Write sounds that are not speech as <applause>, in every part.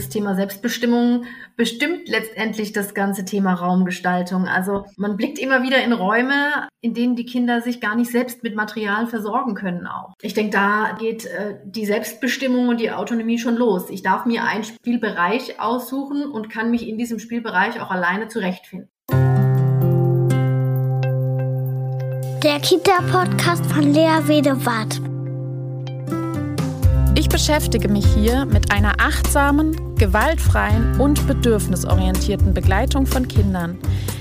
Das Thema Selbstbestimmung bestimmt letztendlich das ganze Thema Raumgestaltung. Also man blickt immer wieder in Räume, in denen die Kinder sich gar nicht selbst mit Material versorgen können auch. Ich denke, da geht äh, die Selbstbestimmung und die Autonomie schon los. Ich darf mir einen Spielbereich aussuchen und kann mich in diesem Spielbereich auch alleine zurechtfinden. Der Kita-Podcast von Lea Wedewart. Ich beschäftige mich hier mit einer achtsamen, gewaltfreien und bedürfnisorientierten Begleitung von Kindern,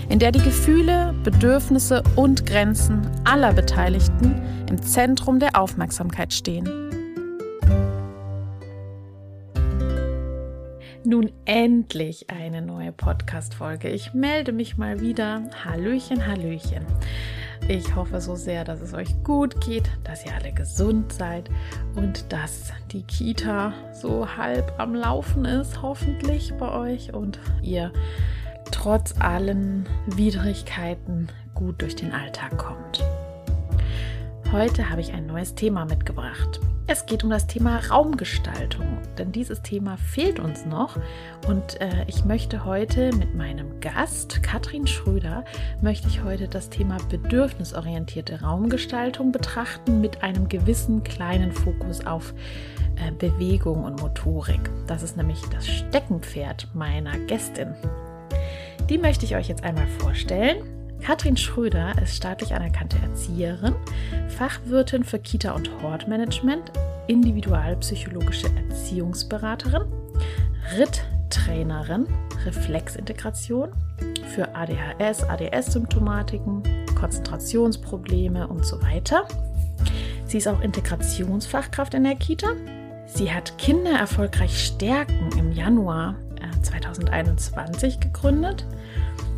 in der die Gefühle, Bedürfnisse und Grenzen aller Beteiligten im Zentrum der Aufmerksamkeit stehen. Nun endlich eine neue Podcast-Folge. Ich melde mich mal wieder. Hallöchen, Hallöchen. Ich hoffe so sehr, dass es euch gut geht, dass ihr alle gesund seid und dass die Kita so halb am Laufen ist, hoffentlich bei euch und ihr trotz allen Widrigkeiten gut durch den Alltag kommt. Heute habe ich ein neues Thema mitgebracht. Es geht um das Thema Raumgestaltung, denn dieses Thema fehlt uns noch und äh, ich möchte heute mit meinem Gast Katrin Schröder möchte ich heute das Thema bedürfnisorientierte Raumgestaltung betrachten mit einem gewissen kleinen Fokus auf äh, Bewegung und Motorik. Das ist nämlich das Steckenpferd meiner Gästin. Die möchte ich euch jetzt einmal vorstellen. Katrin Schröder ist staatlich anerkannte Erzieherin, Fachwirtin für Kita- und Hortmanagement, individualpsychologische Erziehungsberaterin, RIT-Trainerin, Reflexintegration für ADHS, ADS-Symptomatiken, Konzentrationsprobleme und so weiter. Sie ist auch Integrationsfachkraft in der Kita. Sie hat Kinder erfolgreich stärken im Januar 2021 äh, gegründet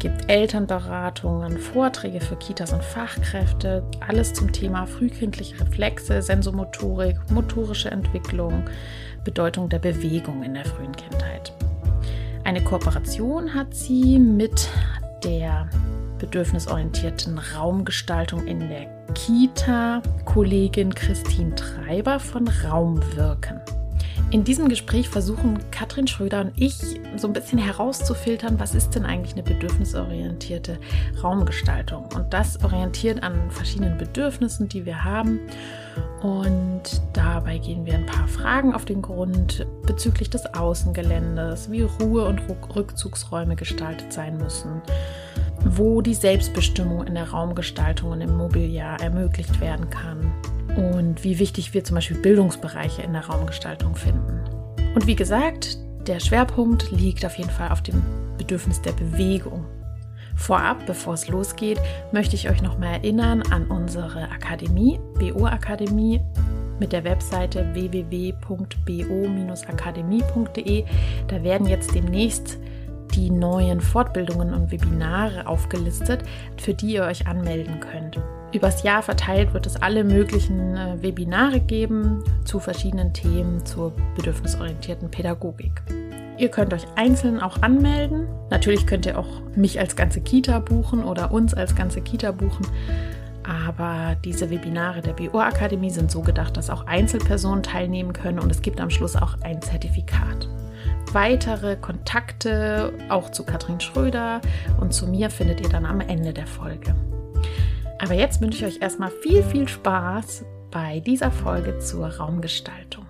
gibt Elternberatungen, Vorträge für Kitas und Fachkräfte, alles zum Thema frühkindliche Reflexe, Sensomotorik, motorische Entwicklung, Bedeutung der Bewegung in der frühen Kindheit. Eine Kooperation hat sie mit der bedürfnisorientierten Raumgestaltung in der Kita Kollegin Christine Treiber von Raumwirken. In diesem Gespräch versuchen Katrin Schröder und ich so ein bisschen herauszufiltern, was ist denn eigentlich eine bedürfnisorientierte Raumgestaltung. Und das orientiert an verschiedenen Bedürfnissen, die wir haben. Und dabei gehen wir ein paar Fragen auf den Grund bezüglich des Außengeländes, wie Ruhe- und Rückzugsräume gestaltet sein müssen, wo die Selbstbestimmung in der Raumgestaltung und im Mobiliar ermöglicht werden kann und wie wichtig wir zum Beispiel Bildungsbereiche in der Raumgestaltung finden. Und wie gesagt, der Schwerpunkt liegt auf jeden Fall auf dem Bedürfnis der Bewegung. Vorab, bevor es losgeht, möchte ich euch noch mal erinnern an unsere Akademie, BO Akademie mit der Webseite www.bo-akademie.de. Da werden jetzt demnächst die neuen Fortbildungen und Webinare aufgelistet, für die ihr euch anmelden könnt. Übers Jahr verteilt wird es alle möglichen äh, Webinare geben zu verschiedenen Themen zur bedürfnisorientierten Pädagogik. Ihr könnt euch einzeln auch anmelden. Natürlich könnt ihr auch mich als ganze Kita buchen oder uns als ganze Kita buchen. Aber diese Webinare der BO Akademie sind so gedacht, dass auch Einzelpersonen teilnehmen können und es gibt am Schluss auch ein Zertifikat. Weitere Kontakte auch zu Katrin Schröder und zu mir findet ihr dann am Ende der Folge. Aber jetzt wünsche ich euch erstmal viel, viel Spaß bei dieser Folge zur Raumgestaltung.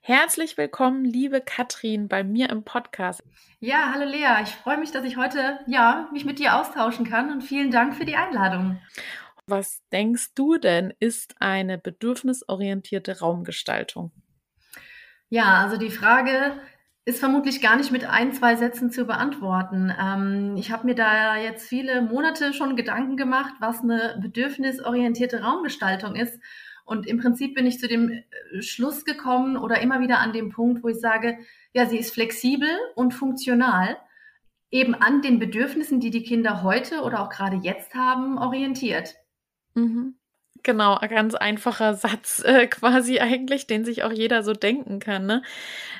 Herzlich willkommen, liebe Katrin, bei mir im Podcast. Ja, hallo Lea. Ich freue mich, dass ich heute ja mich mit dir austauschen kann und vielen Dank für die Einladung. Was denkst du denn, ist eine bedürfnisorientierte Raumgestaltung? Ja, also die Frage ist vermutlich gar nicht mit ein, zwei Sätzen zu beantworten. Ähm, ich habe mir da jetzt viele Monate schon Gedanken gemacht, was eine bedürfnisorientierte Raumgestaltung ist. Und im Prinzip bin ich zu dem äh, Schluss gekommen oder immer wieder an dem Punkt, wo ich sage, ja, sie ist flexibel und funktional, eben an den Bedürfnissen, die die Kinder heute oder auch gerade jetzt haben, orientiert. Mhm. Genau, ein ganz einfacher Satz äh, quasi eigentlich, den sich auch jeder so denken kann. Ne?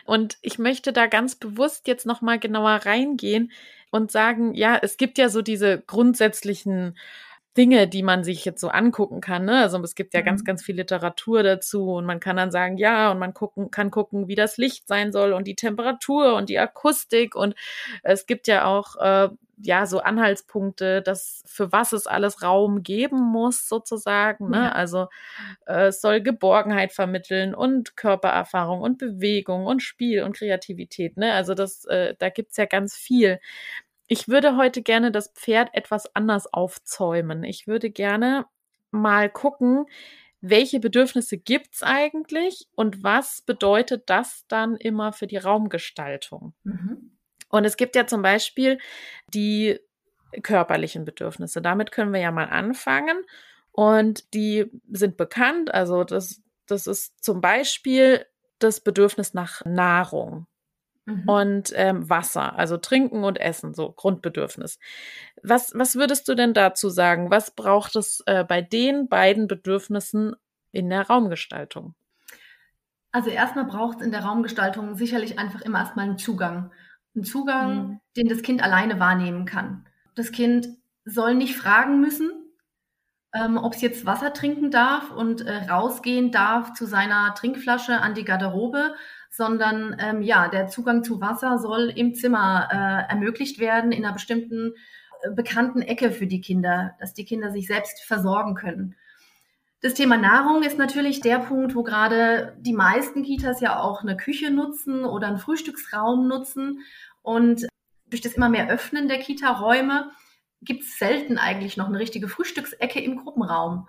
Und ich möchte da ganz bewusst jetzt nochmal genauer reingehen und sagen, ja, es gibt ja so diese grundsätzlichen Dinge, die man sich jetzt so angucken kann. Ne? Also es gibt ja mhm. ganz, ganz viel Literatur dazu und man kann dann sagen, ja, und man gucken, kann gucken, wie das Licht sein soll und die Temperatur und die Akustik und es gibt ja auch äh, ja so Anhaltspunkte, dass für was es alles Raum geben muss sozusagen. Ne? Ja. Also äh, es soll Geborgenheit vermitteln und Körpererfahrung und Bewegung und Spiel und Kreativität. Ne? Also das, äh, da gibt's ja ganz viel. Ich würde heute gerne das Pferd etwas anders aufzäumen. Ich würde gerne mal gucken, welche Bedürfnisse gibt's eigentlich und was bedeutet das dann immer für die Raumgestaltung? Mhm. Und es gibt ja zum Beispiel die körperlichen Bedürfnisse. Damit können wir ja mal anfangen. Und die sind bekannt. Also das, das ist zum Beispiel das Bedürfnis nach Nahrung. Mhm. Und ähm, Wasser, also Trinken und Essen, so Grundbedürfnis. Was, was würdest du denn dazu sagen? Was braucht es äh, bei den beiden Bedürfnissen in der Raumgestaltung? Also erstmal braucht es in der Raumgestaltung sicherlich einfach immer erstmal einen Zugang. Einen Zugang, mhm. den das Kind alleine wahrnehmen kann. Das Kind soll nicht fragen müssen, ähm, ob es jetzt Wasser trinken darf und äh, rausgehen darf zu seiner Trinkflasche an die Garderobe, sondern ähm, ja, der Zugang zu Wasser soll im Zimmer äh, ermöglicht werden, in einer bestimmten äh, bekannten Ecke für die Kinder, dass die Kinder sich selbst versorgen können. Das Thema Nahrung ist natürlich der Punkt, wo gerade die meisten Kitas ja auch eine Küche nutzen oder einen Frühstücksraum nutzen. Und durch das immer mehr Öffnen der Kita-Räume gibt es selten eigentlich noch eine richtige Frühstücksecke im Gruppenraum.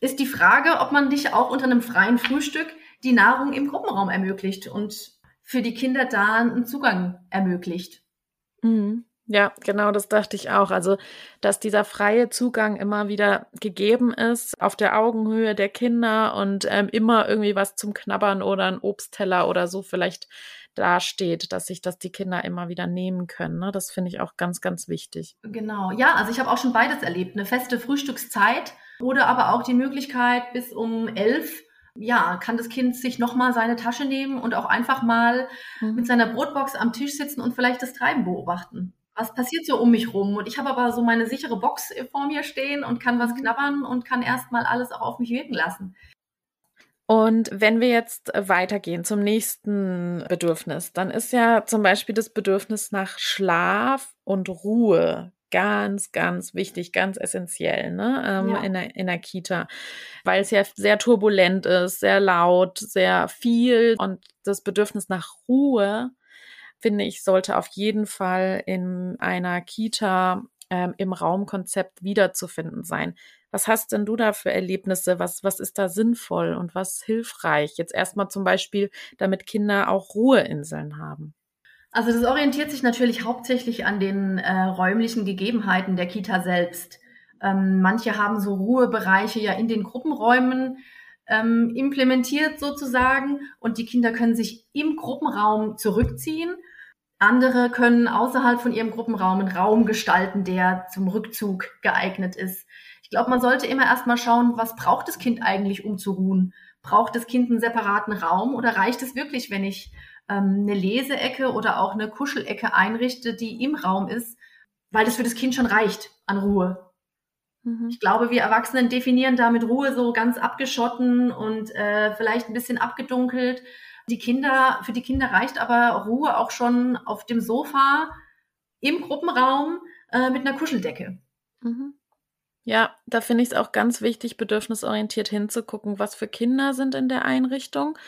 Ist die Frage, ob man dich auch unter einem freien Frühstück die Nahrung im Gruppenraum ermöglicht und für die Kinder da einen Zugang ermöglicht. Mhm. Ja, genau, das dachte ich auch. Also, dass dieser freie Zugang immer wieder gegeben ist, auf der Augenhöhe der Kinder und ähm, immer irgendwie was zum Knabbern oder ein Obstteller oder so vielleicht dasteht, dass sich das die Kinder immer wieder nehmen können. Ne? Das finde ich auch ganz, ganz wichtig. Genau, ja, also ich habe auch schon beides erlebt. Eine feste Frühstückszeit oder aber auch die Möglichkeit, bis um elf ja, kann das Kind sich nochmal seine Tasche nehmen und auch einfach mal mhm. mit seiner Brotbox am Tisch sitzen und vielleicht das Treiben beobachten. Was passiert so um mich rum? Und ich habe aber so meine sichere Box vor mir stehen und kann was mhm. knabbern und kann erstmal alles auch auf mich wirken lassen. Und wenn wir jetzt weitergehen zum nächsten Bedürfnis, dann ist ja zum Beispiel das Bedürfnis nach Schlaf und Ruhe ganz, ganz wichtig, ganz essentiell ne? Ähm, ja. in, der, in der Kita, weil es ja sehr turbulent ist, sehr laut, sehr viel und das Bedürfnis nach Ruhe, finde ich, sollte auf jeden Fall in einer Kita ähm, im Raumkonzept wiederzufinden sein. Was hast denn du da für Erlebnisse? Was, was ist da sinnvoll und was hilfreich? Jetzt erstmal zum Beispiel, damit Kinder auch Ruheinseln haben. Also das orientiert sich natürlich hauptsächlich an den äh, räumlichen Gegebenheiten der Kita selbst. Ähm, manche haben so Ruhebereiche ja in den Gruppenräumen ähm, implementiert sozusagen und die Kinder können sich im Gruppenraum zurückziehen. Andere können außerhalb von ihrem Gruppenraum einen Raum gestalten, der zum Rückzug geeignet ist. Ich glaube, man sollte immer erstmal schauen, was braucht das Kind eigentlich, um zu ruhen? Braucht das Kind einen separaten Raum oder reicht es wirklich, wenn ich ähm, eine Leseecke oder auch eine Kuschelecke einrichte, die im Raum ist, weil das für das Kind schon reicht an Ruhe. Mhm. Ich glaube, wir Erwachsenen definieren damit Ruhe so ganz abgeschotten und äh, vielleicht ein bisschen abgedunkelt. Die Kinder, für die Kinder reicht aber Ruhe auch schon auf dem Sofa im Gruppenraum äh, mit einer Kuscheldecke. Mhm. Ja, da finde ich es auch ganz wichtig, bedürfnisorientiert hinzugucken, was für Kinder sind in der Einrichtung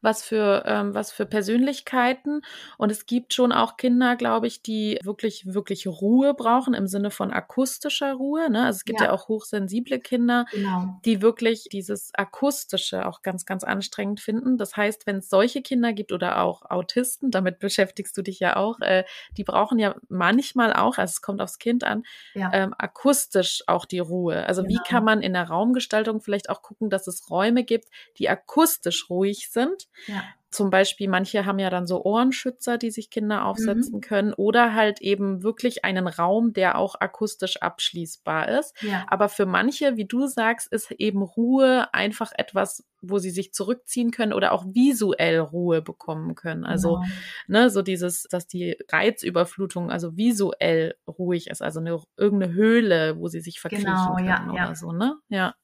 was für, ähm, was für Persönlichkeiten. Und es gibt schon auch Kinder, glaube ich, die wirklich, wirklich Ruhe brauchen im Sinne von akustischer Ruhe. Ne? Also es gibt ja, ja auch hochsensible Kinder, genau. die wirklich dieses Akustische auch ganz, ganz anstrengend finden. Das heißt, wenn es solche Kinder gibt oder auch Autisten, damit <laughs> beschäftigst du dich ja auch, äh, die brauchen ja manchmal auch, also es kommt aufs Kind an, ja. ähm, akustisch auch die Ruhe. Also genau. wie kann man in der Raumgestaltung vielleicht auch gucken, dass es Räume gibt, die akustisch ruhig sind, ja. zum Beispiel, manche haben ja dann so Ohrenschützer, die sich Kinder aufsetzen mhm. können oder halt eben wirklich einen Raum, der auch akustisch abschließbar ist. Ja. Aber für manche, wie du sagst, ist eben Ruhe einfach etwas, wo sie sich zurückziehen können oder auch visuell Ruhe bekommen können. Also, genau. ne, so dieses, dass die Reizüberflutung also visuell ruhig ist, also eine, irgendeine Höhle, wo sie sich verkriechen genau, können ja, oder ja. so, ne? Ja.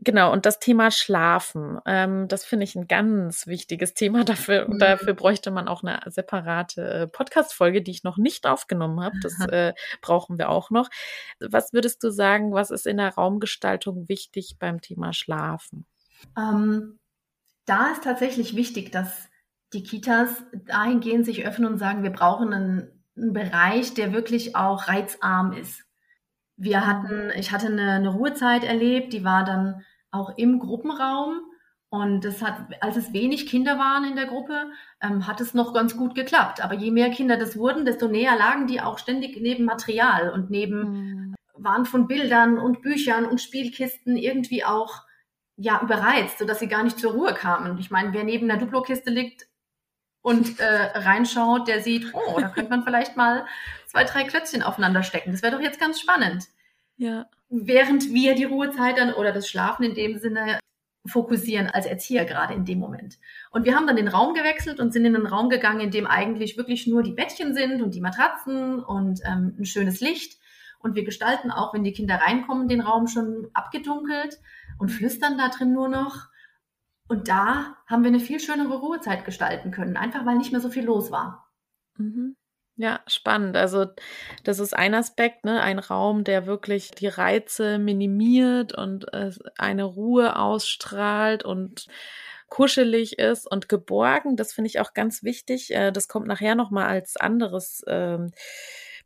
Genau, und das Thema Schlafen, ähm, das finde ich ein ganz wichtiges Thema. Dafür, mhm. dafür bräuchte man auch eine separate äh, Podcast-Folge, die ich noch nicht aufgenommen habe. Das <laughs> äh, brauchen wir auch noch. Was würdest du sagen, was ist in der Raumgestaltung wichtig beim Thema Schlafen? Ähm, da ist tatsächlich wichtig, dass die Kitas dahingehend sich öffnen und sagen, wir brauchen einen, einen Bereich, der wirklich auch reizarm ist. Wir hatten, ich hatte eine, eine Ruhezeit erlebt, die war dann auch im Gruppenraum. Und das hat, als es wenig Kinder waren in der Gruppe, ähm, hat es noch ganz gut geklappt. Aber je mehr Kinder das wurden, desto näher lagen die auch ständig neben Material und neben mhm. waren von Bildern und Büchern und Spielkisten irgendwie auch ja überreizt, sodass sie gar nicht zur Ruhe kamen. Ich meine, wer neben einer Duplo-Kiste liegt und äh, reinschaut, der sieht, oh, da könnte man vielleicht mal zwei, drei Klötzchen aufeinander stecken. Das wäre doch jetzt ganz spannend. Ja. Während wir die Ruhezeit dann oder das Schlafen in dem Sinne fokussieren als Erzieher gerade in dem Moment. Und wir haben dann den Raum gewechselt und sind in einen Raum gegangen, in dem eigentlich wirklich nur die Bettchen sind und die Matratzen und ähm, ein schönes Licht. Und wir gestalten auch, wenn die Kinder reinkommen, den Raum schon abgedunkelt und flüstern da drin nur noch. Und da haben wir eine viel schönere Ruhezeit gestalten können, einfach weil nicht mehr so viel los war. Mhm. Ja, spannend. Also das ist ein Aspekt, ne? ein Raum, der wirklich die Reize minimiert und äh, eine Ruhe ausstrahlt und kuschelig ist und geborgen. Das finde ich auch ganz wichtig. Äh, das kommt nachher noch mal als anderes ähm,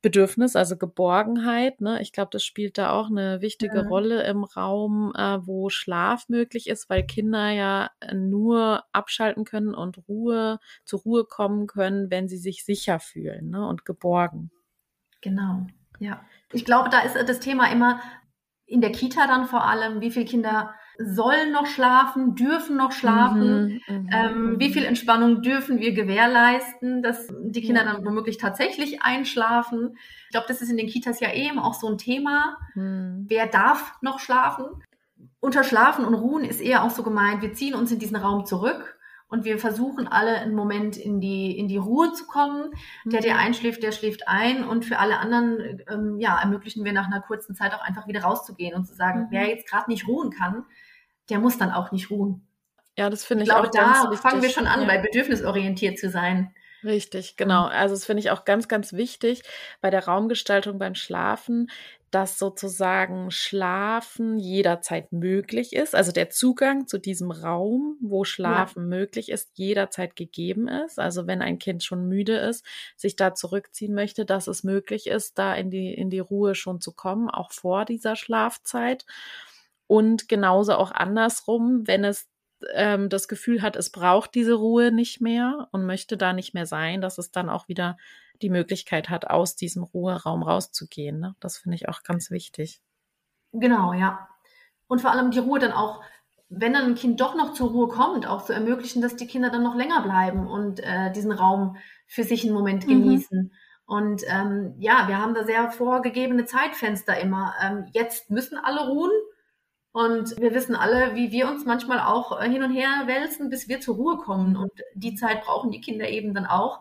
Bedürfnis, also Geborgenheit. Ne? Ich glaube, das spielt da auch eine wichtige ja. Rolle im Raum, äh, wo Schlaf möglich ist, weil Kinder ja nur abschalten können und Ruhe zur Ruhe kommen können, wenn sie sich sicher fühlen ne? und geborgen. Genau, ja. Ich glaube, da ist das Thema immer in der Kita dann vor allem, wie viele Kinder sollen noch schlafen, dürfen noch schlafen, mhm, mhm ähm, wie mhm. viel Entspannung dürfen wir gewährleisten, dass die Kinder ja. dann womöglich tatsächlich einschlafen. Ich glaube, das ist in den Kitas ja eben auch so ein Thema. Mhm. Wer darf noch schlafen? Unter Schlafen und Ruhen ist eher auch so gemeint, wir ziehen uns in diesen Raum zurück und wir versuchen alle einen Moment in die, in die Ruhe zu kommen. Der, der mhm. einschläft, der schläft ein und für alle anderen, ähm, ja, ermöglichen wir nach einer kurzen Zeit auch einfach wieder rauszugehen und zu sagen, mhm. wer jetzt gerade nicht ruhen kann, der muss dann auch nicht ruhen. Ja, das finde ich, ich glaube, auch da ganz fangen wir schon an, ja. bei bedürfnisorientiert zu sein. Richtig, genau. Also das finde ich auch ganz, ganz wichtig bei der Raumgestaltung beim Schlafen, dass sozusagen Schlafen jederzeit möglich ist. Also der Zugang zu diesem Raum, wo Schlafen ja. möglich ist, jederzeit gegeben ist. Also wenn ein Kind schon müde ist, sich da zurückziehen möchte, dass es möglich ist, da in die, in die Ruhe schon zu kommen, auch vor dieser Schlafzeit. Und genauso auch andersrum, wenn es ähm, das Gefühl hat, es braucht diese Ruhe nicht mehr und möchte da nicht mehr sein, dass es dann auch wieder die Möglichkeit hat, aus diesem Ruheraum rauszugehen. Ne? Das finde ich auch ganz wichtig. Genau, ja. Und vor allem die Ruhe dann auch, wenn dann ein Kind doch noch zur Ruhe kommt, auch zu ermöglichen, dass die Kinder dann noch länger bleiben und äh, diesen Raum für sich einen Moment mhm. genießen. Und ähm, ja, wir haben da sehr vorgegebene Zeitfenster immer. Ähm, jetzt müssen alle ruhen und wir wissen alle, wie wir uns manchmal auch äh, hin und her wälzen, bis wir zur Ruhe kommen. Und die Zeit brauchen die Kinder eben dann auch,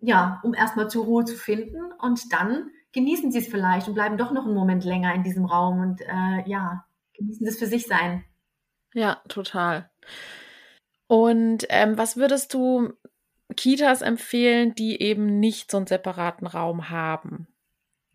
ja, um erstmal zur Ruhe zu finden. Und dann genießen sie es vielleicht und bleiben doch noch einen Moment länger in diesem Raum und äh, ja, genießen das für sich sein. Ja, total. Und ähm, was würdest du Kitas empfehlen, die eben nicht so einen separaten Raum haben?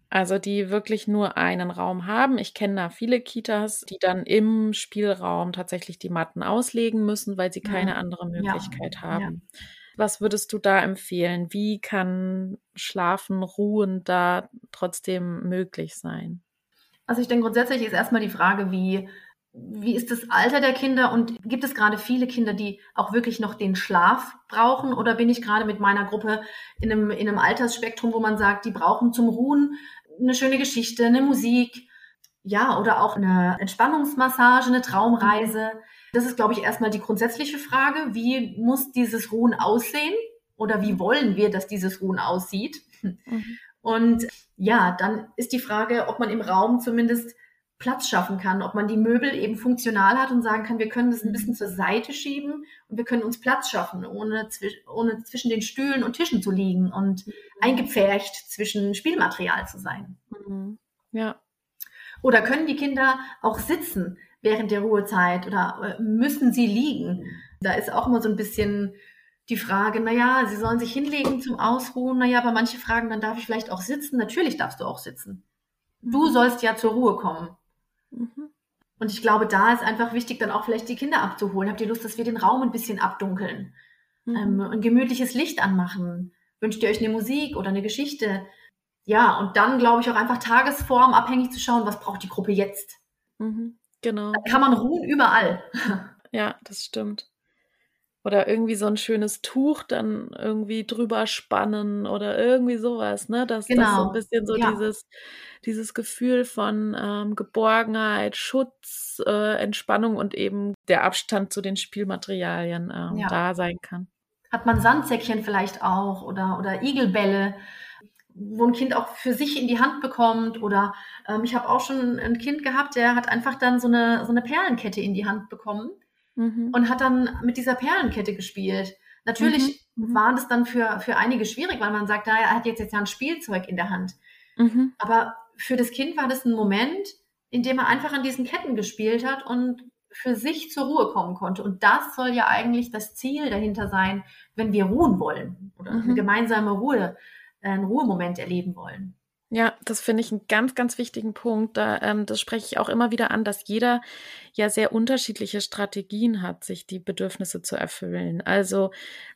Also die wirklich nur einen Raum haben. Ich kenne da viele Kitas, die dann im Spielraum tatsächlich die Matten auslegen müssen, weil sie keine ja. andere Möglichkeit ja. haben. Ja. Was würdest du da empfehlen? Wie kann Schlafen, Ruhen da trotzdem möglich sein? Also ich denke grundsätzlich ist erstmal die Frage, wie, wie ist das Alter der Kinder und gibt es gerade viele Kinder, die auch wirklich noch den Schlaf brauchen oder bin ich gerade mit meiner Gruppe in einem, in einem Altersspektrum, wo man sagt, die brauchen zum Ruhen eine schöne Geschichte, eine Musik, ja, oder auch eine Entspannungsmassage, eine Traumreise. Das ist, glaube ich, erstmal die grundsätzliche Frage. Wie muss dieses Ruhen aussehen? Oder wie wollen wir, dass dieses Ruhen aussieht? Mhm. Und ja, dann ist die Frage, ob man im Raum zumindest Platz schaffen kann, ob man die Möbel eben funktional hat und sagen kann, wir können das ein bisschen zur Seite schieben und wir können uns Platz schaffen, ohne, ohne zwischen den Stühlen und Tischen zu liegen und mhm. eingepfercht zwischen Spielmaterial zu sein. Mhm. Ja. Oder können die Kinder auch sitzen während der Ruhezeit oder äh, müssen sie liegen? Da ist auch immer so ein bisschen die Frage, naja, sie sollen sich hinlegen zum Ausruhen. Naja, aber manche fragen, dann darf ich vielleicht auch sitzen. Natürlich darfst du auch sitzen. Du mhm. sollst ja zur Ruhe kommen. Mhm. Und ich glaube, da ist einfach wichtig, dann auch vielleicht die Kinder abzuholen. Habt ihr Lust, dass wir den Raum ein bisschen abdunkeln? Mhm. Ähm, ein gemütliches Licht anmachen? Wünscht ihr euch eine Musik oder eine Geschichte? Ja, und dann glaube ich auch einfach Tagesform abhängig zu schauen, was braucht die Gruppe jetzt? Mhm. Genau. Da kann man ruhen überall. Ja, das stimmt. Oder irgendwie so ein schönes Tuch dann irgendwie drüber spannen oder irgendwie sowas, ne? Dass genau. das so ein bisschen so ja. dieses, dieses Gefühl von ähm, Geborgenheit, Schutz, äh, Entspannung und eben der Abstand zu den Spielmaterialien ähm, ja. da sein kann. Hat man Sandsäckchen vielleicht auch oder, oder Igelbälle, wo ein Kind auch für sich in die Hand bekommt. Oder ähm, ich habe auch schon ein Kind gehabt, der hat einfach dann so eine, so eine Perlenkette in die Hand bekommen mhm. und hat dann mit dieser Perlenkette gespielt. Natürlich mhm. mhm. war das dann für, für einige schwierig, weil man sagt, naja, er hat jetzt, jetzt ja ein Spielzeug in der Hand. Mhm. Aber für das Kind war das ein Moment, in dem er einfach an diesen Ketten gespielt hat und für sich zur Ruhe kommen konnte. Und das soll ja eigentlich das Ziel dahinter sein, wenn wir ruhen wollen oder eine mhm. gemeinsame Ruhe, äh, einen Ruhemoment erleben wollen. Ja, das finde ich einen ganz, ganz wichtigen Punkt. Da, ähm, das spreche ich auch immer wieder an, dass jeder ja sehr unterschiedliche Strategien hat, sich die Bedürfnisse zu erfüllen. Also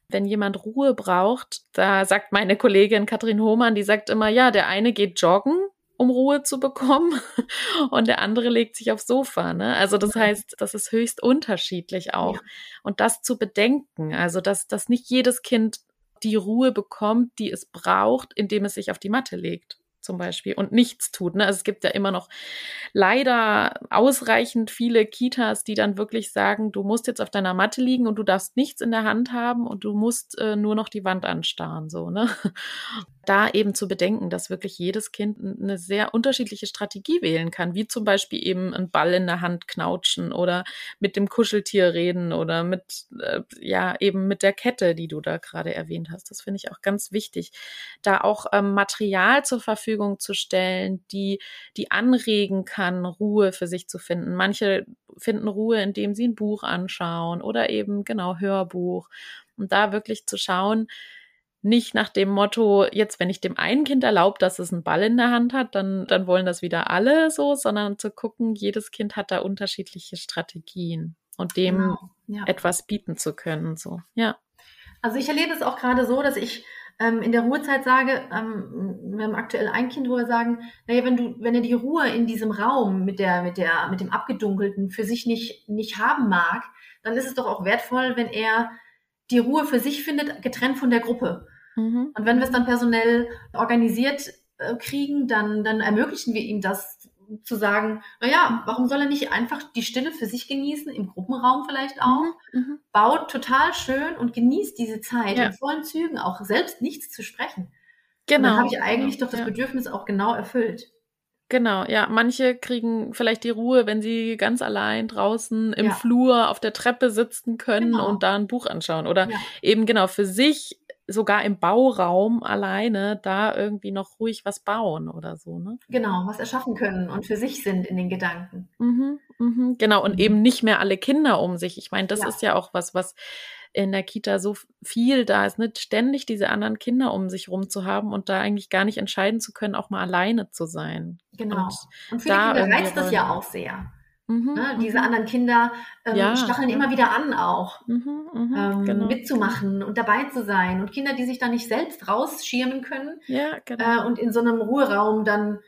wenn jemand Ruhe braucht, da sagt meine Kollegin Katrin Hohmann, die sagt immer, ja, der eine geht joggen, um Ruhe zu bekommen <laughs> und der andere legt sich aufs Sofa. Ne? Also das heißt, das ist höchst unterschiedlich auch. Ja. Und das zu bedenken, also dass, dass nicht jedes Kind die Ruhe bekommt, die es braucht, indem es sich auf die Matte legt zum Beispiel und nichts tut. Ne? Also es gibt ja immer noch leider ausreichend viele Kitas, die dann wirklich sagen, du musst jetzt auf deiner Matte liegen und du darfst nichts in der Hand haben und du musst äh, nur noch die Wand anstarren. So, ne? <laughs> Da eben zu bedenken, dass wirklich jedes Kind eine sehr unterschiedliche Strategie wählen kann, wie zum Beispiel eben einen Ball in der Hand knautschen oder mit dem Kuscheltier reden oder mit, äh, ja, eben mit der Kette, die du da gerade erwähnt hast. Das finde ich auch ganz wichtig, da auch ähm, Material zur Verfügung Verfügung zu stellen, die, die anregen kann, Ruhe für sich zu finden. Manche finden Ruhe, indem sie ein Buch anschauen oder eben genau Hörbuch. Und da wirklich zu schauen, nicht nach dem Motto, jetzt, wenn ich dem einen Kind erlaube, dass es einen Ball in der Hand hat, dann, dann wollen das wieder alle so, sondern zu gucken, jedes Kind hat da unterschiedliche Strategien und dem genau, ja. etwas bieten zu können, so, ja. Also ich erlebe es auch gerade so, dass ich ähm, in der Ruhezeit sage, ähm, wir haben aktuell ein Kind, wo wir sagen, naja, wenn du, wenn er die Ruhe in diesem Raum mit der, mit der, mit dem Abgedunkelten für sich nicht, nicht haben mag, dann ist es doch auch wertvoll, wenn er die Ruhe für sich findet, getrennt von der Gruppe. Mhm. Und wenn wir es dann personell organisiert äh, kriegen, dann, dann ermöglichen wir ihm das zu sagen, naja, warum soll er nicht einfach die Stille für sich genießen, im Gruppenraum vielleicht auch, mhm, mhm. baut total schön und genießt diese Zeit ja. in vollen Zügen, auch selbst nichts zu sprechen. Genau. Und dann habe ich eigentlich genau. doch das ja. Bedürfnis auch genau erfüllt. Genau, ja. Manche kriegen vielleicht die Ruhe, wenn sie ganz allein draußen im ja. Flur auf der Treppe sitzen können genau. und da ein Buch anschauen. Oder eben genau für sich sogar im Bauraum alleine da irgendwie noch ruhig was bauen oder so, ne? Genau, was erschaffen können und für sich sind in den Gedanken. Mhm, mhm, genau, und mhm. eben nicht mehr alle Kinder um sich. Ich meine, das ja. ist ja auch was, was in der Kita so viel da ist, nicht ständig diese anderen Kinder um sich rum zu haben und da eigentlich gar nicht entscheiden zu können, auch mal alleine zu sein. Genau. Und, und für da die Kinder reizt das ja auch sehr. Mhm, ne? Diese mhm. anderen Kinder ähm, ja, stacheln ja. immer wieder an, auch mhm, mhm, ähm, genau. mitzumachen und dabei zu sein. Und Kinder, die sich da nicht selbst rausschirmen können ja, genau. äh, und in so einem Ruheraum dann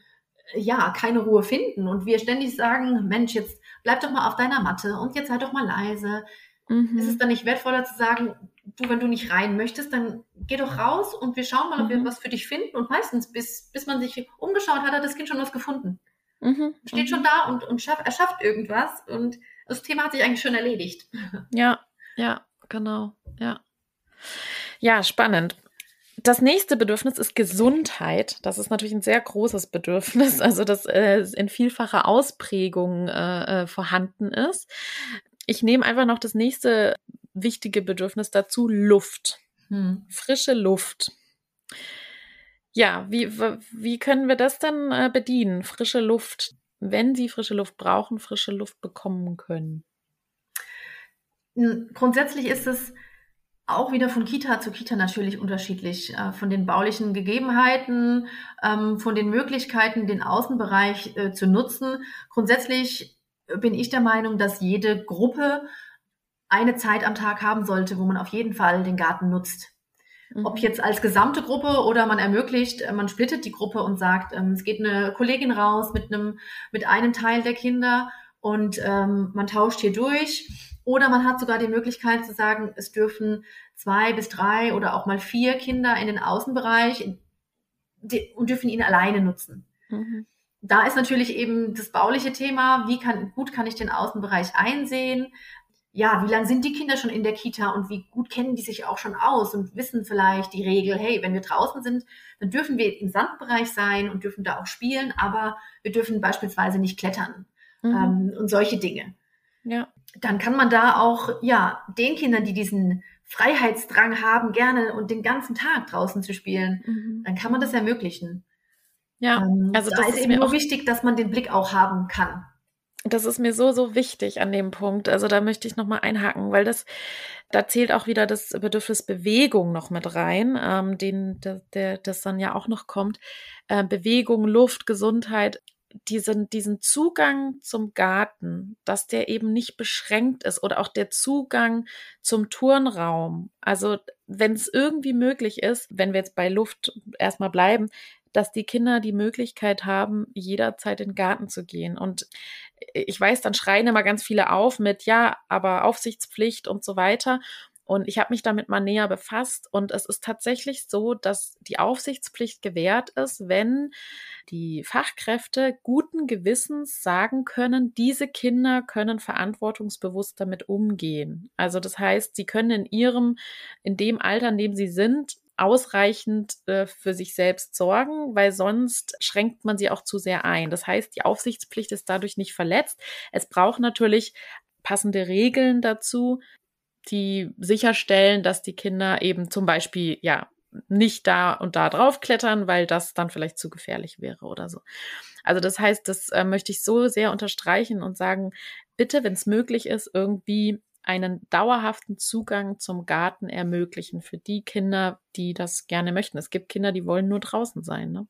äh, ja keine Ruhe finden. Und wir ständig sagen, Mensch, jetzt bleib doch mal auf deiner Matte und jetzt sei doch mal leise. Mhm. Ist es dann nicht wertvoller zu sagen, du, wenn du nicht rein möchtest, dann geh doch raus und wir schauen mal, ob wir mhm. was für dich finden. Und meistens, bis, bis man sich umgeschaut hat, hat das Kind schon was gefunden. Mhm. Steht schon mhm. da und, und schaff, erschafft irgendwas. Und das Thema hat sich eigentlich schon erledigt. <laughs> Ja, ja, genau, ja. Ja, spannend. Das nächste Bedürfnis ist Gesundheit. Das ist natürlich ein sehr großes Bedürfnis, <laughs> also das äh, in vielfacher Ausprägung äh, äh, vorhanden ist. Ich nehme einfach noch das nächste wichtige Bedürfnis dazu, Luft. Hm. Frische Luft. Ja, wie, wie können wir das denn äh, bedienen? Frische Luft, wenn Sie frische Luft brauchen, frische Luft bekommen können. Grundsätzlich ist es auch wieder von Kita zu Kita natürlich unterschiedlich. Äh, von den baulichen Gegebenheiten, ähm, von den Möglichkeiten, den Außenbereich äh, zu nutzen. Grundsätzlich bin ich der Meinung, dass jede Gruppe eine Zeit am Tag haben sollte, wo man auf jeden Fall den Garten nutzt. Mhm. Ob jetzt als gesamte Gruppe oder man ermöglicht, äh, man splittet die Gruppe und sagt, ähm, es geht eine Kollegin raus mit einem, mit einem Teil der Kinder und ähm, man tauscht hier durch. Oder man hat sogar die Möglichkeit zu sagen, es dürfen zwei bis drei oder auch mal vier Kinder in den Außenbereich und dürfen ihn alleine nutzen. Mhm. Da ist natürlich eben das bauliche Thema, wie kann, gut kann ich den Außenbereich einsehen? Ja, wie lange sind die Kinder schon in der Kita und wie gut kennen die sich auch schon aus und wissen vielleicht die Regel, hey, wenn wir draußen sind, dann dürfen wir im Sandbereich sein und dürfen da auch spielen, aber wir dürfen beispielsweise nicht klettern mhm. ähm, und solche Dinge. Ja. Dann kann man da auch, ja, den Kindern, die diesen Freiheitsdrang haben, gerne und den ganzen Tag draußen zu spielen, mhm. dann kann man das ermöglichen. Ja, ähm, also da das ist, ist eben nur wichtig, dass man den Blick auch haben kann das ist mir so, so wichtig an dem Punkt. Also da möchte ich nochmal einhaken, weil das, da zählt auch wieder das Bedürfnis Bewegung noch mit rein, ähm, den, der, der, das dann ja auch noch kommt. Äh, Bewegung, Luft, Gesundheit, diesen, diesen Zugang zum Garten, dass der eben nicht beschränkt ist oder auch der Zugang zum Turnraum. Also wenn es irgendwie möglich ist, wenn wir jetzt bei Luft erstmal bleiben, dass die Kinder die Möglichkeit haben, jederzeit in den Garten zu gehen. Und ich weiß, dann schreien immer ganz viele auf mit, ja, aber Aufsichtspflicht und so weiter. Und ich habe mich damit mal näher befasst und es ist tatsächlich so, dass die Aufsichtspflicht gewährt ist, wenn die Fachkräfte guten Gewissens sagen können, diese Kinder können verantwortungsbewusst damit umgehen. Also das heißt, sie können in ihrem, in dem Alter, in dem sie sind, ausreichend äh, für sich selbst sorgen, weil sonst schränkt man sie auch zu sehr ein. Das heißt, die Aufsichtspflicht ist dadurch nicht verletzt. Es braucht natürlich passende Regeln dazu, die sicherstellen, dass die Kinder eben zum Beispiel, ja, nicht da und da drauf klettern, weil das dann vielleicht zu gefährlich wäre oder so. Also das heißt, das äh, möchte ich so sehr unterstreichen und sagen, bitte, wenn es möglich ist, irgendwie einen dauerhaften Zugang zum Garten ermöglichen für die Kinder, die das gerne möchten. Es gibt Kinder, die wollen nur draußen sein. Ne?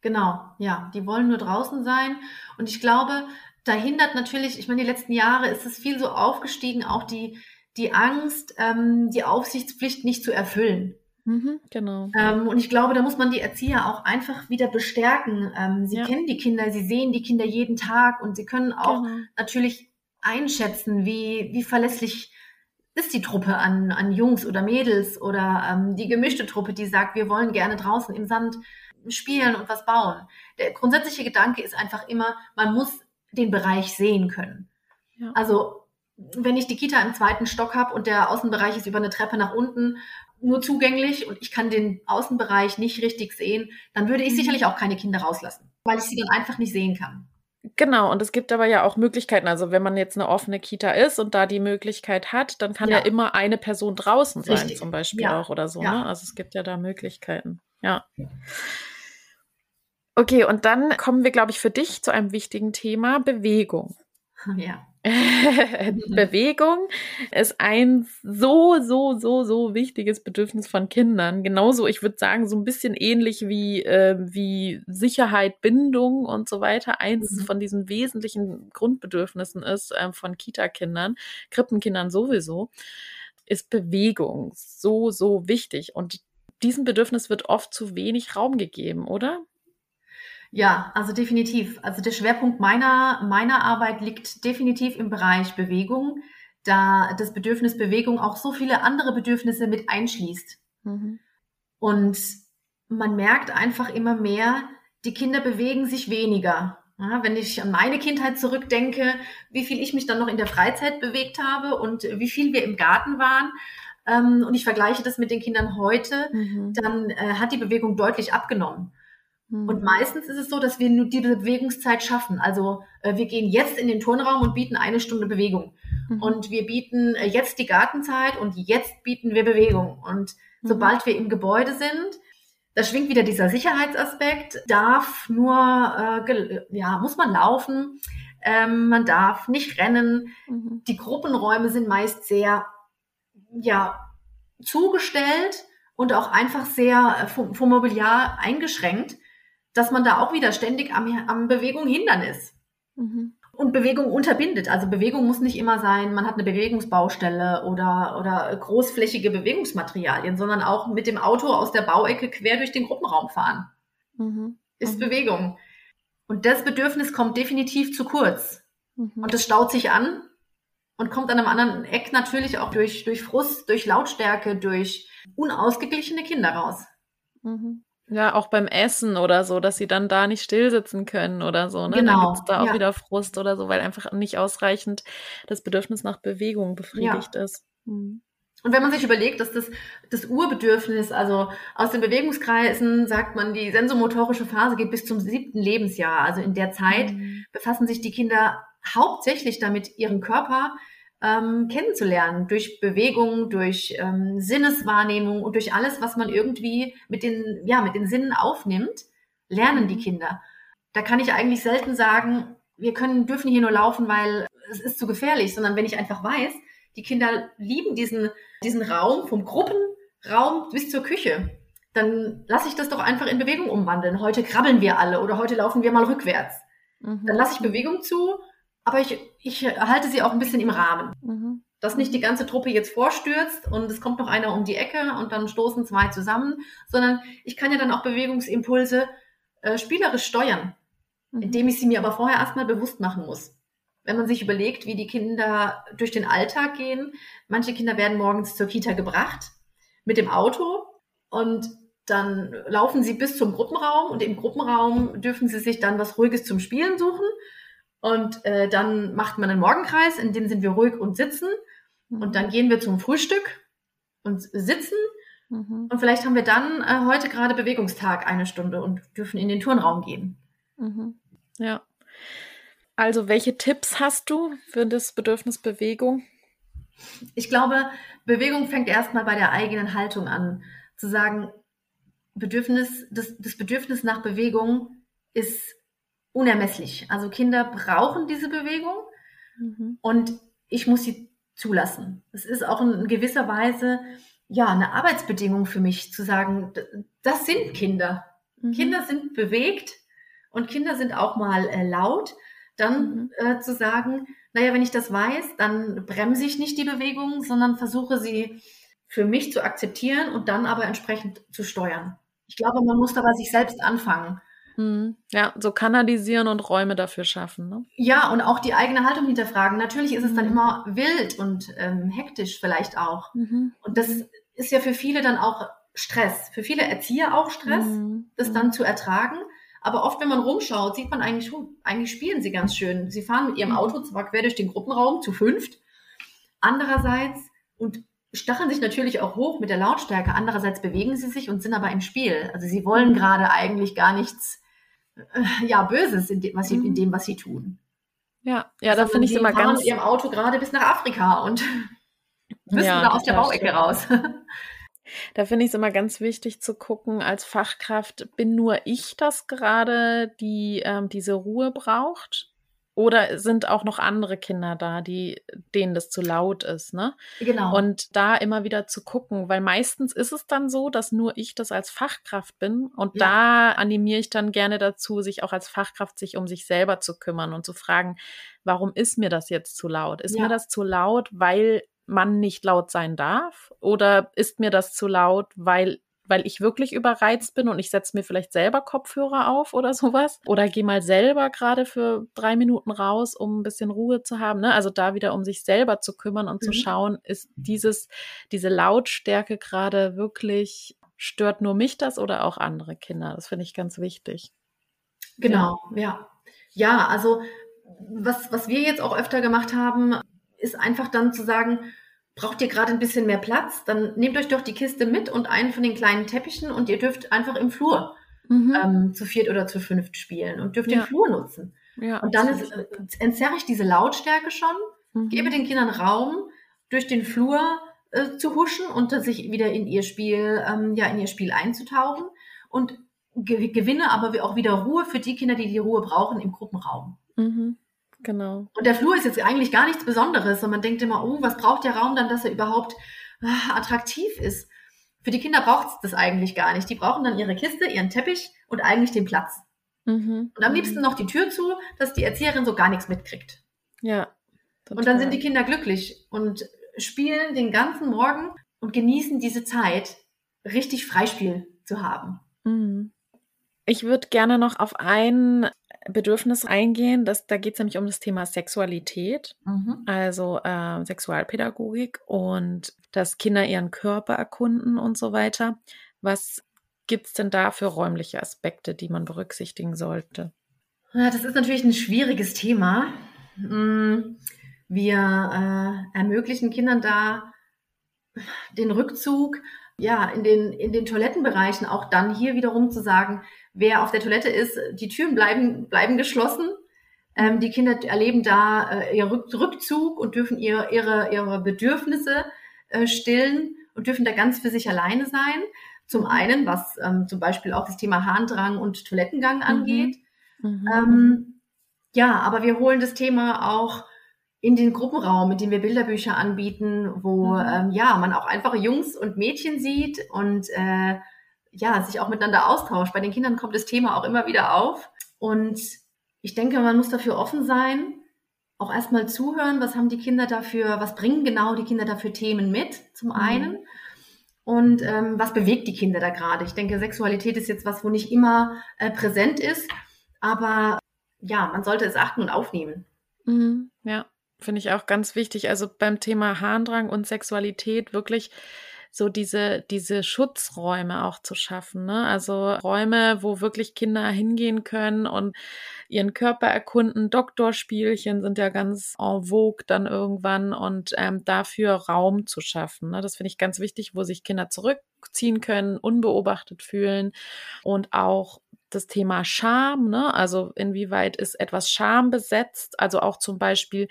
Genau, ja, die wollen nur draußen sein. Und ich glaube, da hindert natürlich, ich meine, die letzten Jahre ist es viel so aufgestiegen, auch die, die Angst, ähm, die Aufsichtspflicht nicht zu erfüllen. Mhm, genau. Ähm, und ich glaube, da muss man die Erzieher auch einfach wieder bestärken. Ähm, sie ja. kennen die Kinder, sie sehen die Kinder jeden Tag und sie können auch genau. natürlich einschätzen, wie, wie verlässlich ist die Truppe an, an Jungs oder Mädels oder ähm, die gemischte Truppe, die sagt, wir wollen gerne draußen im Sand spielen und was bauen. Der grundsätzliche Gedanke ist einfach immer, man muss den Bereich sehen können. Ja. Also wenn ich die Kita im zweiten Stock habe und der Außenbereich ist über eine Treppe nach unten nur zugänglich und ich kann den Außenbereich nicht richtig sehen, dann würde ich mhm. sicherlich auch keine Kinder rauslassen, weil ich sie dann einfach nicht sehen kann. Genau, und es gibt aber ja auch Möglichkeiten. Also wenn man jetzt eine offene Kita ist und da die Möglichkeit hat, dann kann ja, ja immer eine Person draußen sein, Richtig. zum Beispiel ja. auch oder so. Ja. Ne? Also es gibt ja da Möglichkeiten. Ja. Okay, und dann kommen wir, glaube ich, für dich zu einem wichtigen Thema, Bewegung. Ja. <laughs> Bewegung ist ein so, so, so, so wichtiges Bedürfnis von Kindern. Genauso, ich würde sagen, so ein bisschen ähnlich wie, äh, wie Sicherheit, Bindung und so weiter. Eins mhm. von diesen wesentlichen Grundbedürfnissen ist äh, von Kita-Kindern, Krippenkindern sowieso, ist Bewegung so, so wichtig. Und diesem Bedürfnis wird oft zu wenig Raum gegeben, oder? Ja, also definitiv. Also der Schwerpunkt meiner, meiner Arbeit liegt definitiv im Bereich Bewegung, da das Bedürfnis Bewegung auch so viele andere Bedürfnisse mit einschließt. Mhm. Und man merkt einfach immer mehr, die Kinder bewegen sich weniger. Ja, wenn ich an meine Kindheit zurückdenke, wie viel ich mich dann noch in der Freizeit bewegt habe und wie viel wir im Garten waren, ähm, und ich vergleiche das mit den Kindern heute, mhm. dann äh, hat die Bewegung deutlich abgenommen. Mhm. Und meistens ist es so, dass wir nur die Bewegungszeit schaffen. Also äh, wir gehen jetzt in den Turnraum und bieten eine Stunde Bewegung. Mhm. Und wir bieten äh, jetzt die Gartenzeit und jetzt bieten wir Bewegung. Und mhm. sobald wir im Gebäude sind, da schwingt wieder dieser Sicherheitsaspekt, darf nur, äh, ja, muss man laufen, ähm, man darf nicht rennen. Mhm. Die Gruppenräume sind meist sehr, ja, zugestellt und auch einfach sehr äh, vom, vom Mobiliar eingeschränkt, dass man da auch wieder ständig am, am Bewegung hindern ist. Mhm und Bewegung unterbindet. Also Bewegung muss nicht immer sein, man hat eine Bewegungsbaustelle oder, oder großflächige Bewegungsmaterialien, sondern auch mit dem Auto aus der Bauecke quer durch den Gruppenraum fahren. Mhm. Ist mhm. Bewegung. Und das Bedürfnis kommt definitiv zu kurz. Mhm. Und es staut sich an und kommt an einem anderen Eck natürlich auch durch, durch Frust, durch Lautstärke, durch unausgeglichene Kinder raus. Mhm. Ja, auch beim Essen oder so, dass sie dann da nicht stillsitzen können oder so. Ne? Genau. Dann gibt's da auch ja. wieder Frust oder so, weil einfach nicht ausreichend das Bedürfnis nach Bewegung befriedigt ja. ist. Mhm. Und wenn man sich überlegt, dass das, das Urbedürfnis, also aus den Bewegungskreisen sagt man, die sensomotorische Phase geht bis zum siebten Lebensjahr. Also in der Zeit mhm. befassen sich die Kinder hauptsächlich damit, ihren Körper ähm, kennenzulernen, durch Bewegung, durch ähm, Sinneswahrnehmung und durch alles, was man irgendwie mit den, ja, mit den Sinnen aufnimmt, lernen die mhm. Kinder. Da kann ich eigentlich selten sagen, wir können, dürfen hier nur laufen, weil es ist zu gefährlich, sondern wenn ich einfach weiß, die Kinder lieben diesen, diesen Raum vom Gruppenraum bis zur Küche, dann lasse ich das doch einfach in Bewegung umwandeln. Heute krabbeln wir alle oder heute laufen wir mal rückwärts. Mhm. Dann lasse ich Bewegung zu aber ich, ich halte sie auch ein bisschen im Rahmen. Mhm. Dass nicht die ganze Truppe jetzt vorstürzt und es kommt noch einer um die Ecke und dann stoßen zwei zusammen, sondern ich kann ja dann auch Bewegungsimpulse äh, spielerisch steuern, mhm. indem ich sie mir aber vorher erstmal bewusst machen muss. Wenn man sich überlegt, wie die Kinder durch den Alltag gehen, manche Kinder werden morgens zur Kita gebracht mit dem Auto und dann laufen sie bis zum Gruppenraum und im Gruppenraum dürfen sie sich dann was Ruhiges zum Spielen suchen und äh, dann macht man einen Morgenkreis, in dem sind wir ruhig und sitzen. Mhm. Und dann gehen wir zum Frühstück und sitzen. Mhm. Und vielleicht haben wir dann äh, heute gerade Bewegungstag eine Stunde und dürfen in den Turnraum gehen. Mhm. Ja. Also, welche Tipps hast du für das Bedürfnis Bewegung? Ich glaube, Bewegung fängt erstmal bei der eigenen Haltung an. Zu sagen, Bedürfnis, das, das Bedürfnis nach Bewegung ist unermesslich. Also Kinder brauchen diese Bewegung mhm. und ich muss sie zulassen. Es ist auch in gewisser Weise ja eine Arbeitsbedingung für mich zu sagen, das sind Kinder. Mhm. Kinder sind bewegt und Kinder sind auch mal äh, laut. Dann mhm. äh, zu sagen, naja, wenn ich das weiß, dann bremse ich nicht die Bewegung, sondern versuche sie für mich zu akzeptieren und dann aber entsprechend zu steuern. Ich glaube, man muss da bei sich selbst anfangen. Hm. Ja, so kanalisieren und Räume dafür schaffen. Ne? Ja, und auch die eigene Haltung hinterfragen. Natürlich ist es dann mhm. immer wild und ähm, hektisch vielleicht auch. Mhm. Und das ist ja für viele dann auch Stress. Für viele Erzieher auch Stress, mhm. das dann mhm. zu ertragen. Aber oft, wenn man rumschaut, sieht man eigentlich eigentlich spielen sie ganz schön. Sie fahren mit ihrem. Auto zwar quer durch den Gruppenraum zu fünft. Andererseits und stacheln sich natürlich auch hoch mit der Lautstärke. Andererseits bewegen sie sich und sind aber im Spiel. Also sie wollen gerade eigentlich gar nichts äh, ja, Böses in dem, was sie, in mhm. dem, was sie tun. Ja, ja, da finde ich es immer ganz. mit ihrem Auto gerade bis nach Afrika und <laughs> müssen ja, da aus der Bauecke stimmt. raus. Da finde ich es immer ganz wichtig zu gucken, als Fachkraft, bin nur ich das gerade, die ähm, diese Ruhe braucht? Oder sind auch noch andere Kinder da, die, denen das zu laut ist, ne? Genau. Und da immer wieder zu gucken, weil meistens ist es dann so, dass nur ich das als Fachkraft bin und ja. da animiere ich dann gerne dazu, sich auch als Fachkraft sich um sich selber zu kümmern und zu fragen, warum ist mir das jetzt zu laut? Ist ja. mir das zu laut, weil man nicht laut sein darf? Oder ist mir das zu laut, weil weil ich wirklich überreizt bin und ich setze mir vielleicht selber Kopfhörer auf oder <laughs> sowas. Oder gehe mal selber gerade für drei Minuten raus, um ein bisschen Ruhe zu haben. Ne? Also da wieder um sich selber zu kümmern und mhm. zu schauen, ist dieses, diese Lautstärke gerade wirklich, stört nur mich das oder auch andere Kinder? Das finde ich ganz wichtig. Genau, ja. ja. Ja, also was, was wir jetzt auch öfter gemacht haben, ist einfach dann zu sagen, braucht ihr gerade ein bisschen mehr Platz, dann nehmt euch doch die Kiste mit und einen von den kleinen Teppichen und ihr dürft einfach im Flur mhm. ähm, zu viert oder zu fünft spielen und dürft ja. den Flur nutzen. Ja, und dann ist, äh, entzerre ich diese Lautstärke schon, mhm. gebe den Kindern Raum, durch den Flur äh, zu huschen und sich wieder in ihr Spiel, ähm, ja, in ihr Spiel einzutauchen und ge gewinne aber auch wieder Ruhe für die Kinder, die die Ruhe brauchen im Gruppenraum. Mhm. Genau. Und der Flur ist jetzt eigentlich gar nichts Besonderes und man denkt immer, oh, was braucht der Raum dann, dass er überhaupt äh, attraktiv ist? Für die Kinder braucht es das eigentlich gar nicht. Die brauchen dann ihre Kiste, ihren Teppich und eigentlich den Platz. Mhm. Und am liebsten noch die Tür zu, dass die Erzieherin so gar nichts mitkriegt. Ja. Total. Und dann sind die Kinder glücklich und spielen den ganzen Morgen und genießen diese Zeit, richtig Freispiel zu haben. Mhm. Ich würde gerne noch auf ein Bedürfnis eingehen. Das, da geht es nämlich um das Thema Sexualität, mhm. also äh, Sexualpädagogik und dass Kinder ihren Körper erkunden und so weiter. Was gibt es denn da für räumliche Aspekte, die man berücksichtigen sollte? Ja, das ist natürlich ein schwieriges Thema. Mm, wir äh, ermöglichen Kindern da den Rückzug ja, in den, in den Toilettenbereichen auch dann hier wiederum zu sagen, wer auf der Toilette ist, die Türen bleiben, bleiben geschlossen. Ähm, die Kinder erleben da äh, ihr Rückzug und dürfen ihr, ihre, ihre Bedürfnisse äh, stillen und dürfen da ganz für sich alleine sein. Zum einen, was ähm, zum Beispiel auch das Thema Harndrang und Toilettengang mhm. angeht. Mhm. Ähm, ja, aber wir holen das Thema auch in den Gruppenraum, in dem wir Bilderbücher anbieten, wo mhm. ähm, ja man auch einfache Jungs und Mädchen sieht und äh, ja sich auch miteinander austauscht. Bei den Kindern kommt das Thema auch immer wieder auf und ich denke, man muss dafür offen sein, auch erstmal zuhören, was haben die Kinder dafür, was bringen genau die Kinder dafür Themen mit, zum mhm. einen. Und ähm, was bewegt die Kinder da gerade? Ich denke, Sexualität ist jetzt was, wo nicht immer äh, präsent ist, aber ja, man sollte es achten und aufnehmen. Mhm, ja, finde ich auch ganz wichtig. Also beim Thema Harndrang und Sexualität wirklich so diese, diese Schutzräume auch zu schaffen. Ne? Also Räume, wo wirklich Kinder hingehen können und ihren Körper erkunden. Doktorspielchen sind ja ganz en vogue dann irgendwann und ähm, dafür Raum zu schaffen. Ne? Das finde ich ganz wichtig, wo sich Kinder zurückziehen können, unbeobachtet fühlen und auch das Thema Scham, ne? also inwieweit ist etwas Scham besetzt, also auch zum Beispiel,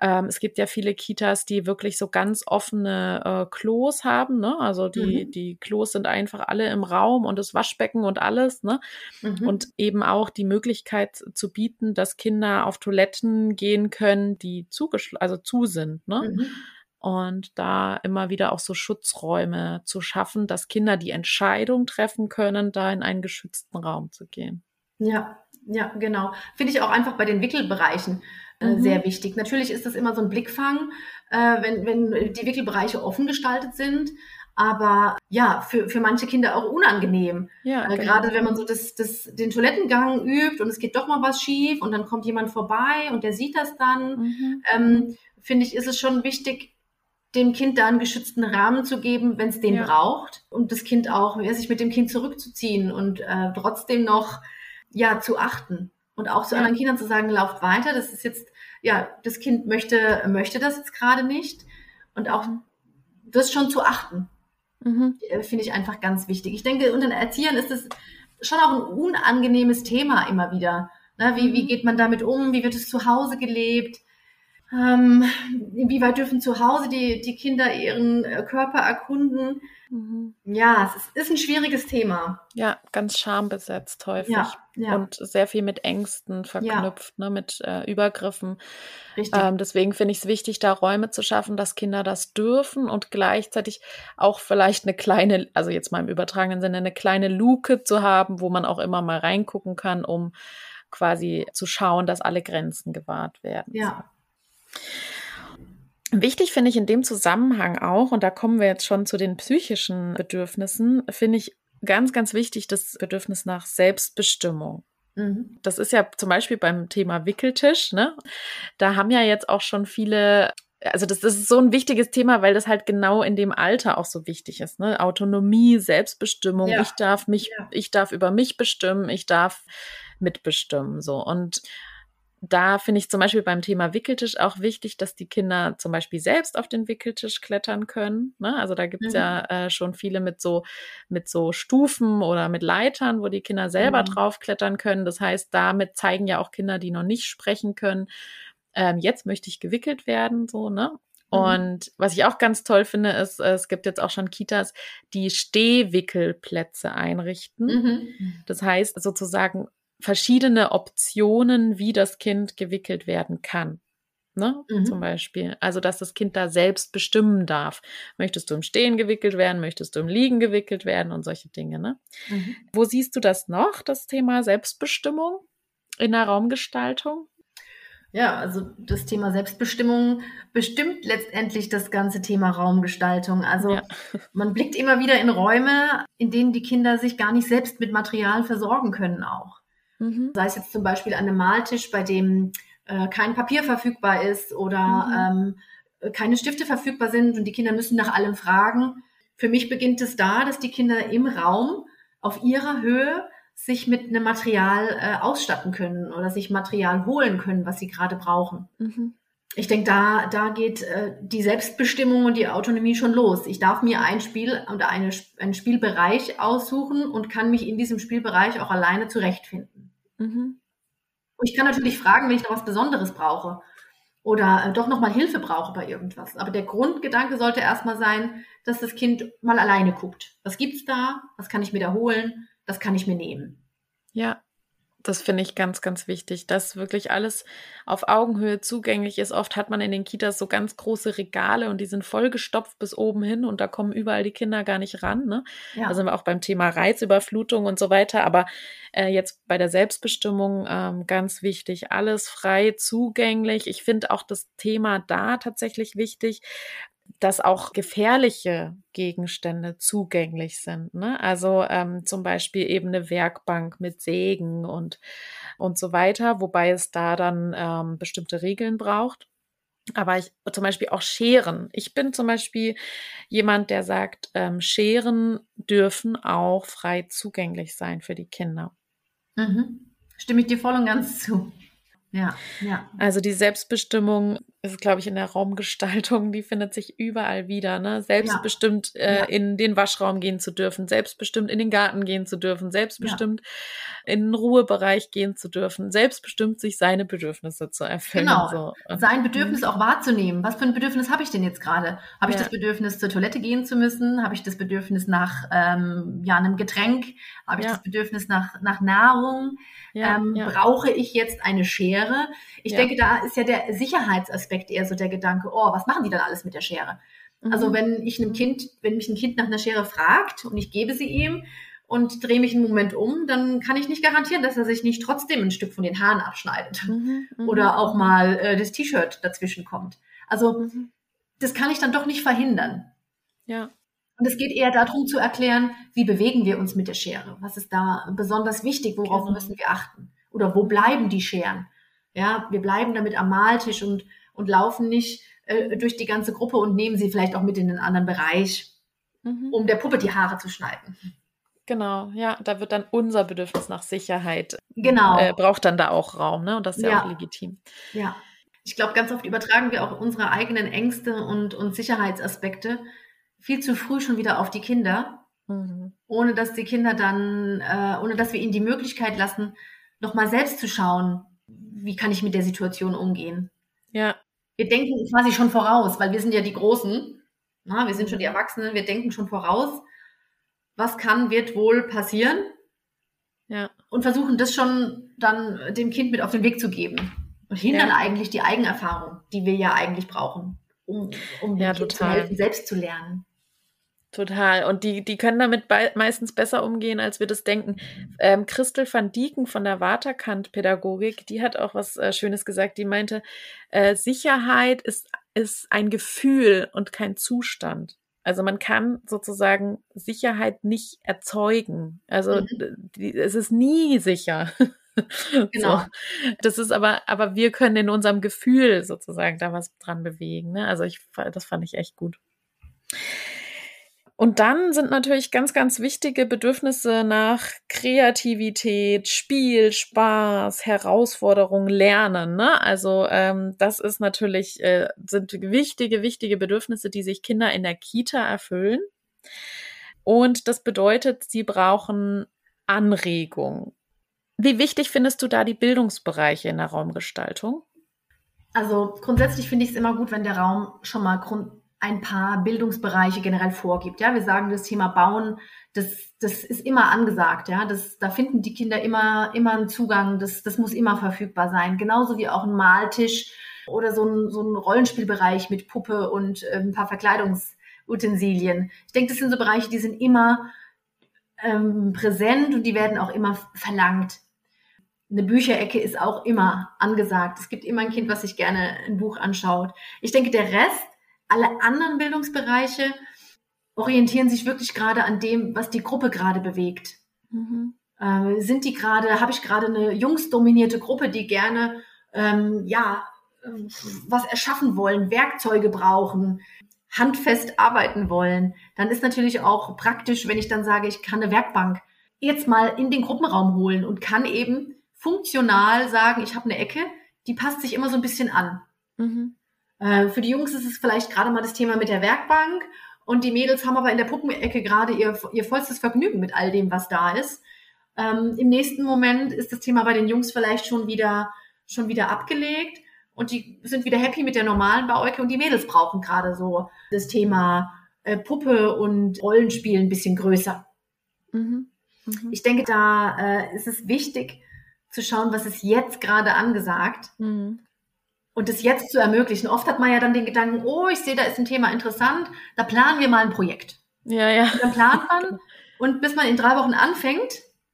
ähm, es gibt ja viele Kitas, die wirklich so ganz offene äh, Klos haben, ne? also die, mhm. die Klos sind einfach alle im Raum und das Waschbecken und alles, ne? Mhm. und eben auch die Möglichkeit zu bieten, dass Kinder auf Toiletten gehen können, die zugeschlossen, also zu sind, ne? Mhm und da immer wieder auch so Schutzräume zu schaffen, dass Kinder die Entscheidung treffen können, da in einen geschützten Raum zu gehen. Ja, ja, genau. Finde ich auch einfach bei den Wickelbereichen äh, mhm. sehr wichtig. Natürlich ist das immer so ein Blickfang, äh, wenn, wenn die Wickelbereiche offen gestaltet sind. Aber ja, für, für manche Kinder auch unangenehm. Ja, äh, genau. Gerade wenn man so das, das, den Toilettengang übt und es geht doch mal was schief und dann kommt jemand vorbei und der sieht das dann. Mhm. Ähm, Finde ich, ist es schon wichtig, dem Kind da einen geschützten Rahmen zu geben, wenn es den ja. braucht, und das Kind auch, sich mit dem Kind zurückzuziehen und äh, trotzdem noch ja zu achten und auch zu ja. anderen Kindern zu sagen, lauft weiter. Das ist jetzt ja das Kind möchte möchte das jetzt gerade nicht und auch das schon zu achten, mhm. Äh, finde ich einfach ganz wichtig. Ich denke, unter den Erziehern ist es schon auch ein unangenehmes Thema immer wieder. Ne? Wie, wie mhm. geht man damit um? Wie wird es zu Hause gelebt? Ähm, inwieweit dürfen zu Hause die, die Kinder ihren äh, Körper erkunden? Mhm. Ja, es ist, ist, ein schwieriges Thema. Ja, ganz schambesetzt häufig. Ja, ja. Und sehr viel mit Ängsten verknüpft, ja. ne, mit äh, Übergriffen. Richtig. Ähm, deswegen finde ich es wichtig, da Räume zu schaffen, dass Kinder das dürfen und gleichzeitig auch vielleicht eine kleine, also jetzt mal im übertragenen Sinne, eine kleine Luke zu haben, wo man auch immer mal reingucken kann, um quasi zu schauen, dass alle Grenzen gewahrt werden. Ja. Wichtig finde ich in dem Zusammenhang auch, und da kommen wir jetzt schon zu den psychischen Bedürfnissen, finde ich ganz, ganz wichtig das Bedürfnis nach Selbstbestimmung. Mhm. Das ist ja zum Beispiel beim Thema Wickeltisch, ne? Da haben ja jetzt auch schon viele also das, das, ist so ein wichtiges Thema, weil das halt genau in dem Alter auch so wichtig ist. Ne? Autonomie, Selbstbestimmung. Ja. Ich darf mich, ja. ich darf über mich bestimmen, ich darf mitbestimmen. So und da finde ich zum Beispiel beim Thema Wickeltisch auch wichtig, dass die Kinder zum Beispiel selbst auf den Wickeltisch klettern können. Ne? Also da gibt es mhm. ja äh, schon viele mit so, mit so Stufen oder mit Leitern, wo die Kinder selber mhm. drauf klettern können. Das heißt, damit zeigen ja auch Kinder, die noch nicht sprechen können, ähm, jetzt möchte ich gewickelt werden, so, ne? Mhm. Und was ich auch ganz toll finde, ist, es gibt jetzt auch schon Kitas, die Stehwickelplätze einrichten. Mhm. Das heißt sozusagen verschiedene Optionen, wie das Kind gewickelt werden kann. Ne? Mhm. Zum Beispiel. Also, dass das Kind da selbst bestimmen darf. Möchtest du im Stehen gewickelt werden? Möchtest du im Liegen gewickelt werden? Und solche Dinge. Ne? Mhm. Wo siehst du das noch, das Thema Selbstbestimmung in der Raumgestaltung? Ja, also das Thema Selbstbestimmung bestimmt letztendlich das ganze Thema Raumgestaltung. Also ja. <laughs> man blickt immer wieder in Räume, in denen die Kinder sich gar nicht selbst mit Material versorgen können auch. Mhm. Sei es jetzt zum Beispiel an einem Maltisch, bei dem äh, kein Papier verfügbar ist oder mhm. ähm, keine Stifte verfügbar sind und die Kinder müssen nach allem fragen. Für mich beginnt es da, dass die Kinder im Raum auf ihrer Höhe sich mit einem Material äh, ausstatten können oder sich Material holen können, was sie gerade brauchen. Mhm. Ich denke, da, da geht äh, die Selbstbestimmung und die Autonomie schon los. Ich darf mir ein Spiel oder eine, einen Spielbereich aussuchen und kann mich in diesem Spielbereich auch alleine zurechtfinden. Mhm. Und ich kann natürlich fragen, wenn ich noch was Besonderes brauche oder äh, doch nochmal Hilfe brauche bei irgendwas. Aber der Grundgedanke sollte erstmal sein, dass das Kind mal alleine guckt. Was gibt's da? Was kann ich mir da holen? Das kann ich mir nehmen. Ja, das finde ich ganz, ganz wichtig, dass wirklich alles auf Augenhöhe zugänglich ist. Oft hat man in den Kitas so ganz große Regale und die sind vollgestopft bis oben hin und da kommen überall die Kinder gar nicht ran. Ne? Ja. Da sind wir auch beim Thema Reizüberflutung und so weiter. Aber äh, jetzt bei der Selbstbestimmung ähm, ganz wichtig, alles frei zugänglich. Ich finde auch das Thema da tatsächlich wichtig, dass auch gefährliche Gegenstände zugänglich sind. Ne? Also ähm, zum Beispiel eben eine Werkbank mit Sägen und, und so weiter, wobei es da dann ähm, bestimmte Regeln braucht. Aber ich zum Beispiel auch Scheren. Ich bin zum Beispiel jemand, der sagt, ähm, Scheren dürfen auch frei zugänglich sein für die Kinder. Mhm. Stimme ich dir voll und ganz zu. Ja, ja. Also die Selbstbestimmung ist, glaube ich, in der Raumgestaltung, die findet sich überall wieder. Ne? Selbstbestimmt ja. Äh, ja. in den Waschraum gehen zu dürfen, selbstbestimmt in den Garten gehen zu dürfen, selbstbestimmt ja. in den Ruhebereich gehen zu dürfen, selbstbestimmt sich seine Bedürfnisse zu erfüllen. Genau, so. sein Bedürfnis auch wahrzunehmen. Was für ein Bedürfnis habe ich denn jetzt gerade? Habe ich das Bedürfnis, zur Toilette gehen zu müssen? Habe ich das Bedürfnis nach ähm, ja, einem Getränk? Habe ich das Bedürfnis nach, nach Nahrung? Ähm, brauche ich jetzt eine Schere? Ich denke, da ist ja der Sicherheitsaspekt Aspekt eher so der Gedanke, oh, was machen die dann alles mit der Schere? Mhm. Also wenn ich einem Kind, wenn mich ein Kind nach einer Schere fragt und ich gebe sie ihm und drehe mich einen Moment um, dann kann ich nicht garantieren, dass er sich nicht trotzdem ein Stück von den Haaren abschneidet mhm, mhm. oder auch mal äh, das T-Shirt dazwischen kommt. Also mhm. das kann ich dann doch nicht verhindern. Ja. Und es geht eher darum zu erklären, wie bewegen wir uns mit der Schere? Was ist da besonders wichtig? Worauf genau. müssen wir achten? Oder wo bleiben die Scheren? Ja, wir bleiben damit am Maltisch und und laufen nicht äh, durch die ganze Gruppe und nehmen sie vielleicht auch mit in den anderen Bereich, mhm. um der Puppe die Haare zu schneiden. Genau, ja, da wird dann unser Bedürfnis nach Sicherheit, genau. Äh, braucht dann da auch Raum, ne? Und das ist ja, ja auch legitim. Ja, ich glaube, ganz oft übertragen wir auch unsere eigenen Ängste und, und Sicherheitsaspekte viel zu früh schon wieder auf die Kinder, mhm. ohne dass die Kinder dann, äh, ohne dass wir ihnen die Möglichkeit lassen, nochmal selbst zu schauen, wie kann ich mit der Situation umgehen. Ja, wir denken quasi schon voraus, weil wir sind ja die Großen. Na, wir sind schon die Erwachsenen, wir denken schon voraus. Was kann, wird wohl passieren? Ja. Und versuchen das schon dann dem Kind mit auf den Weg zu geben. Und hindern ja. eigentlich die Eigenerfahrung, die wir ja eigentlich brauchen, um, um ja, dem zu helfen, selbst zu lernen. Total. Und die, die können damit meistens besser umgehen, als wir das denken. Ähm, Christel van Dieken von der Waterkant-Pädagogik, die hat auch was äh, Schönes gesagt. Die meinte, äh, Sicherheit ist, ist ein Gefühl und kein Zustand. Also man kann sozusagen Sicherheit nicht erzeugen. Also mhm. die, es ist nie sicher. <laughs> Genau. So. Das ist aber, aber wir können in unserem Gefühl sozusagen da was dran bewegen. Ne? Also ich, das fand ich echt gut. Und dann sind natürlich ganz, ganz wichtige Bedürfnisse nach Kreativität, Spiel, Spaß, Herausforderung, Lernen. Ne? Also ähm, das ist natürlich, äh, sind wichtige, wichtige Bedürfnisse, die sich Kinder in der Kita erfüllen. Und das bedeutet, sie brauchen Anregung. Wie wichtig findest du da die Bildungsbereiche in der Raumgestaltung? Also grundsätzlich finde ich es immer gut, wenn der Raum schon mal Grund ein paar Bildungsbereiche generell vorgibt. Ja, wir sagen, das Thema Bauen, das, das ist immer angesagt. Ja, das, da finden die Kinder immer, immer einen Zugang. Das, das muss immer verfügbar sein. Genauso wie auch ein Maltisch oder so ein, so ein Rollenspielbereich mit Puppe und äh, ein paar Verkleidungsutensilien. Ich denke, das sind so Bereiche, die sind immer ähm, präsent und die werden auch immer verlangt. Eine Bücherecke ist auch immer angesagt. Es gibt immer ein Kind, was sich gerne ein Buch anschaut. Ich denke, der Rest alle anderen Bildungsbereiche orientieren sich wirklich gerade an dem, was die Gruppe gerade bewegt. Mhm. Äh, sind die gerade, habe ich gerade eine jungsdominierte Gruppe, die gerne ähm, ja was erschaffen wollen, Werkzeuge brauchen, handfest arbeiten wollen, dann ist natürlich auch praktisch, wenn ich dann sage, ich kann eine Werkbank jetzt mal in den Gruppenraum holen und kann eben funktional sagen, ich habe eine Ecke, die passt sich immer so ein bisschen an. Mhm. Äh, für die Jungs ist es vielleicht gerade mal das Thema mit der Werkbank und die Mädels haben aber in der Puppenecke gerade ihr, ihr vollstes Vergnügen mit all dem, was da ist. Ähm, Im nächsten Moment ist das Thema bei den Jungs vielleicht schon wieder, schon wieder abgelegt und die sind wieder happy mit der normalen Bauecke und die Mädels brauchen gerade so das Thema äh, Puppe und Rollenspiel ein bisschen größer. Mhm. Mhm. Ich denke, da äh, ist es wichtig zu schauen, was ist jetzt gerade angesagt. Mhm und das jetzt zu ermöglichen. Oft hat man ja dann den Gedanken, oh, ich sehe, da ist ein Thema interessant, da planen wir mal ein Projekt. Ja, ja. Und dann plant man <laughs> und bis man in drei Wochen anfängt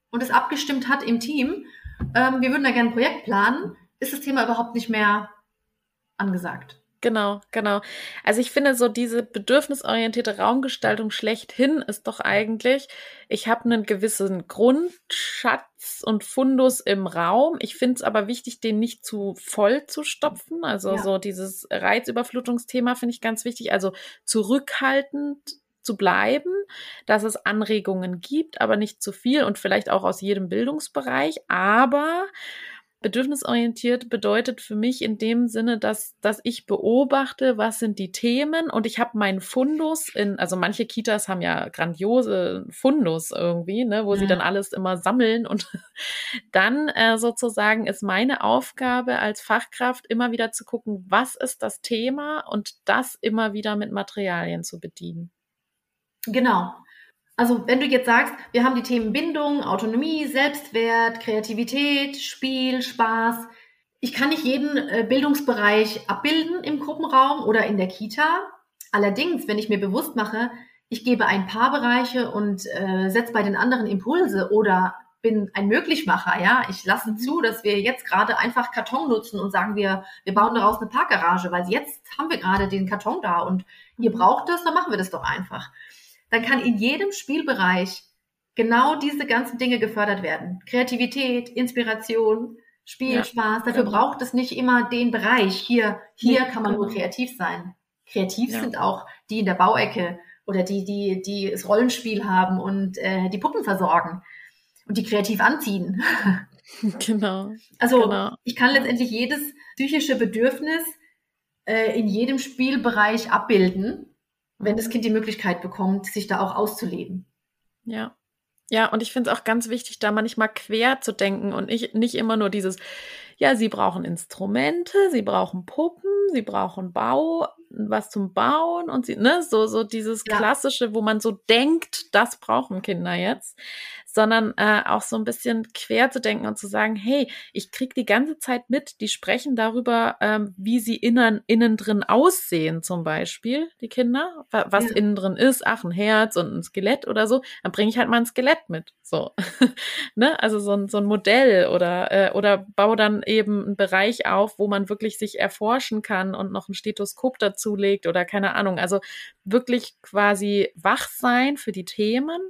und es abgestimmt hat im Team, ähm, wir würden da gerne ein Projekt planen, ist das Thema überhaupt nicht mehr angesagt. Genau, genau. Also ich finde so diese bedürfnisorientierte Raumgestaltung schlechthin ist doch eigentlich, ich habe einen gewissen Grundschatz und Fundus im Raum. Ich finde es aber wichtig, den nicht zu voll zu stopfen. Also ja. so dieses Reizüberflutungsthema finde ich ganz wichtig. Also zurückhaltend zu bleiben, dass es Anregungen gibt, aber nicht zu viel und vielleicht auch aus jedem Bildungsbereich. Aber bedürfnisorientiert bedeutet für mich in dem Sinne, dass, dass ich beobachte, was sind die Themen und ich habe meinen Fundus in, also manche Kitas haben ja grandiose Fundus irgendwie, ne, wo ja. sie dann alles immer sammeln und <laughs> dann äh, sozusagen ist meine Aufgabe als Fachkraft immer wieder zu gucken, was ist das Thema und das immer wieder mit Materialien zu bedienen. Genau. Also wenn du jetzt sagst, wir haben die Themen Bindung, Autonomie, Selbstwert, Kreativität, Spiel, Spaß. Ich kann nicht jeden äh, Bildungsbereich abbilden im Gruppenraum oder in der Kita. Allerdings, wenn ich mir bewusst mache, ich gebe ein paar Bereiche und äh, setze bei den anderen Impulse oder bin ein Möglichmacher, ja. Ich lasse zu, dass wir jetzt gerade einfach Karton nutzen und sagen wir, wir bauen daraus eine Parkgarage, weil jetzt haben wir gerade den Karton da und ihr braucht das, dann machen wir das doch einfach dann kann in jedem Spielbereich genau diese ganzen Dinge gefördert werden. Kreativität, Inspiration, Spiel, ja, Spaß. Dafür genau. braucht es nicht immer den Bereich. Hier, hier nee, kann man genau. nur kreativ sein. Kreativ ja. sind auch die in der Bauecke oder die, die, die das Rollenspiel haben und äh, die Puppen versorgen und die kreativ anziehen. <laughs> Genau. Also genau. ich kann letztendlich jedes psychische Bedürfnis äh, in jedem Spielbereich abbilden wenn das Kind die Möglichkeit bekommt, sich da auch auszuleben. Ja. Ja, und ich finde es auch ganz wichtig, da manchmal quer zu denken und nicht, nicht immer nur dieses, ja, sie brauchen Instrumente, sie brauchen Puppen, sie brauchen Bau, was zum Bauen und sie, ne, so, so dieses klassische, wo man so denkt, das brauchen Kinder jetzt, sondern äh, auch so ein bisschen quer zu denken und zu sagen, hey, ich krieg die ganze Zeit mit, die sprechen darüber, ähm, wie sie innen, innen drin aussehen, zum Beispiel, die Kinder, was ja. innen drin ist, ach, ein Herz und ein Skelett oder so, dann bringe ich halt mal ein Skelett mit, so, <laughs> ne, also so ein, so ein Modell oder, äh, oder baue dann eben einen Bereich auf, wo man wirklich sich erforschen kann und noch ein Stethoskop dazulegt oder keine Ahnung, also wirklich quasi wach sein für die Themen,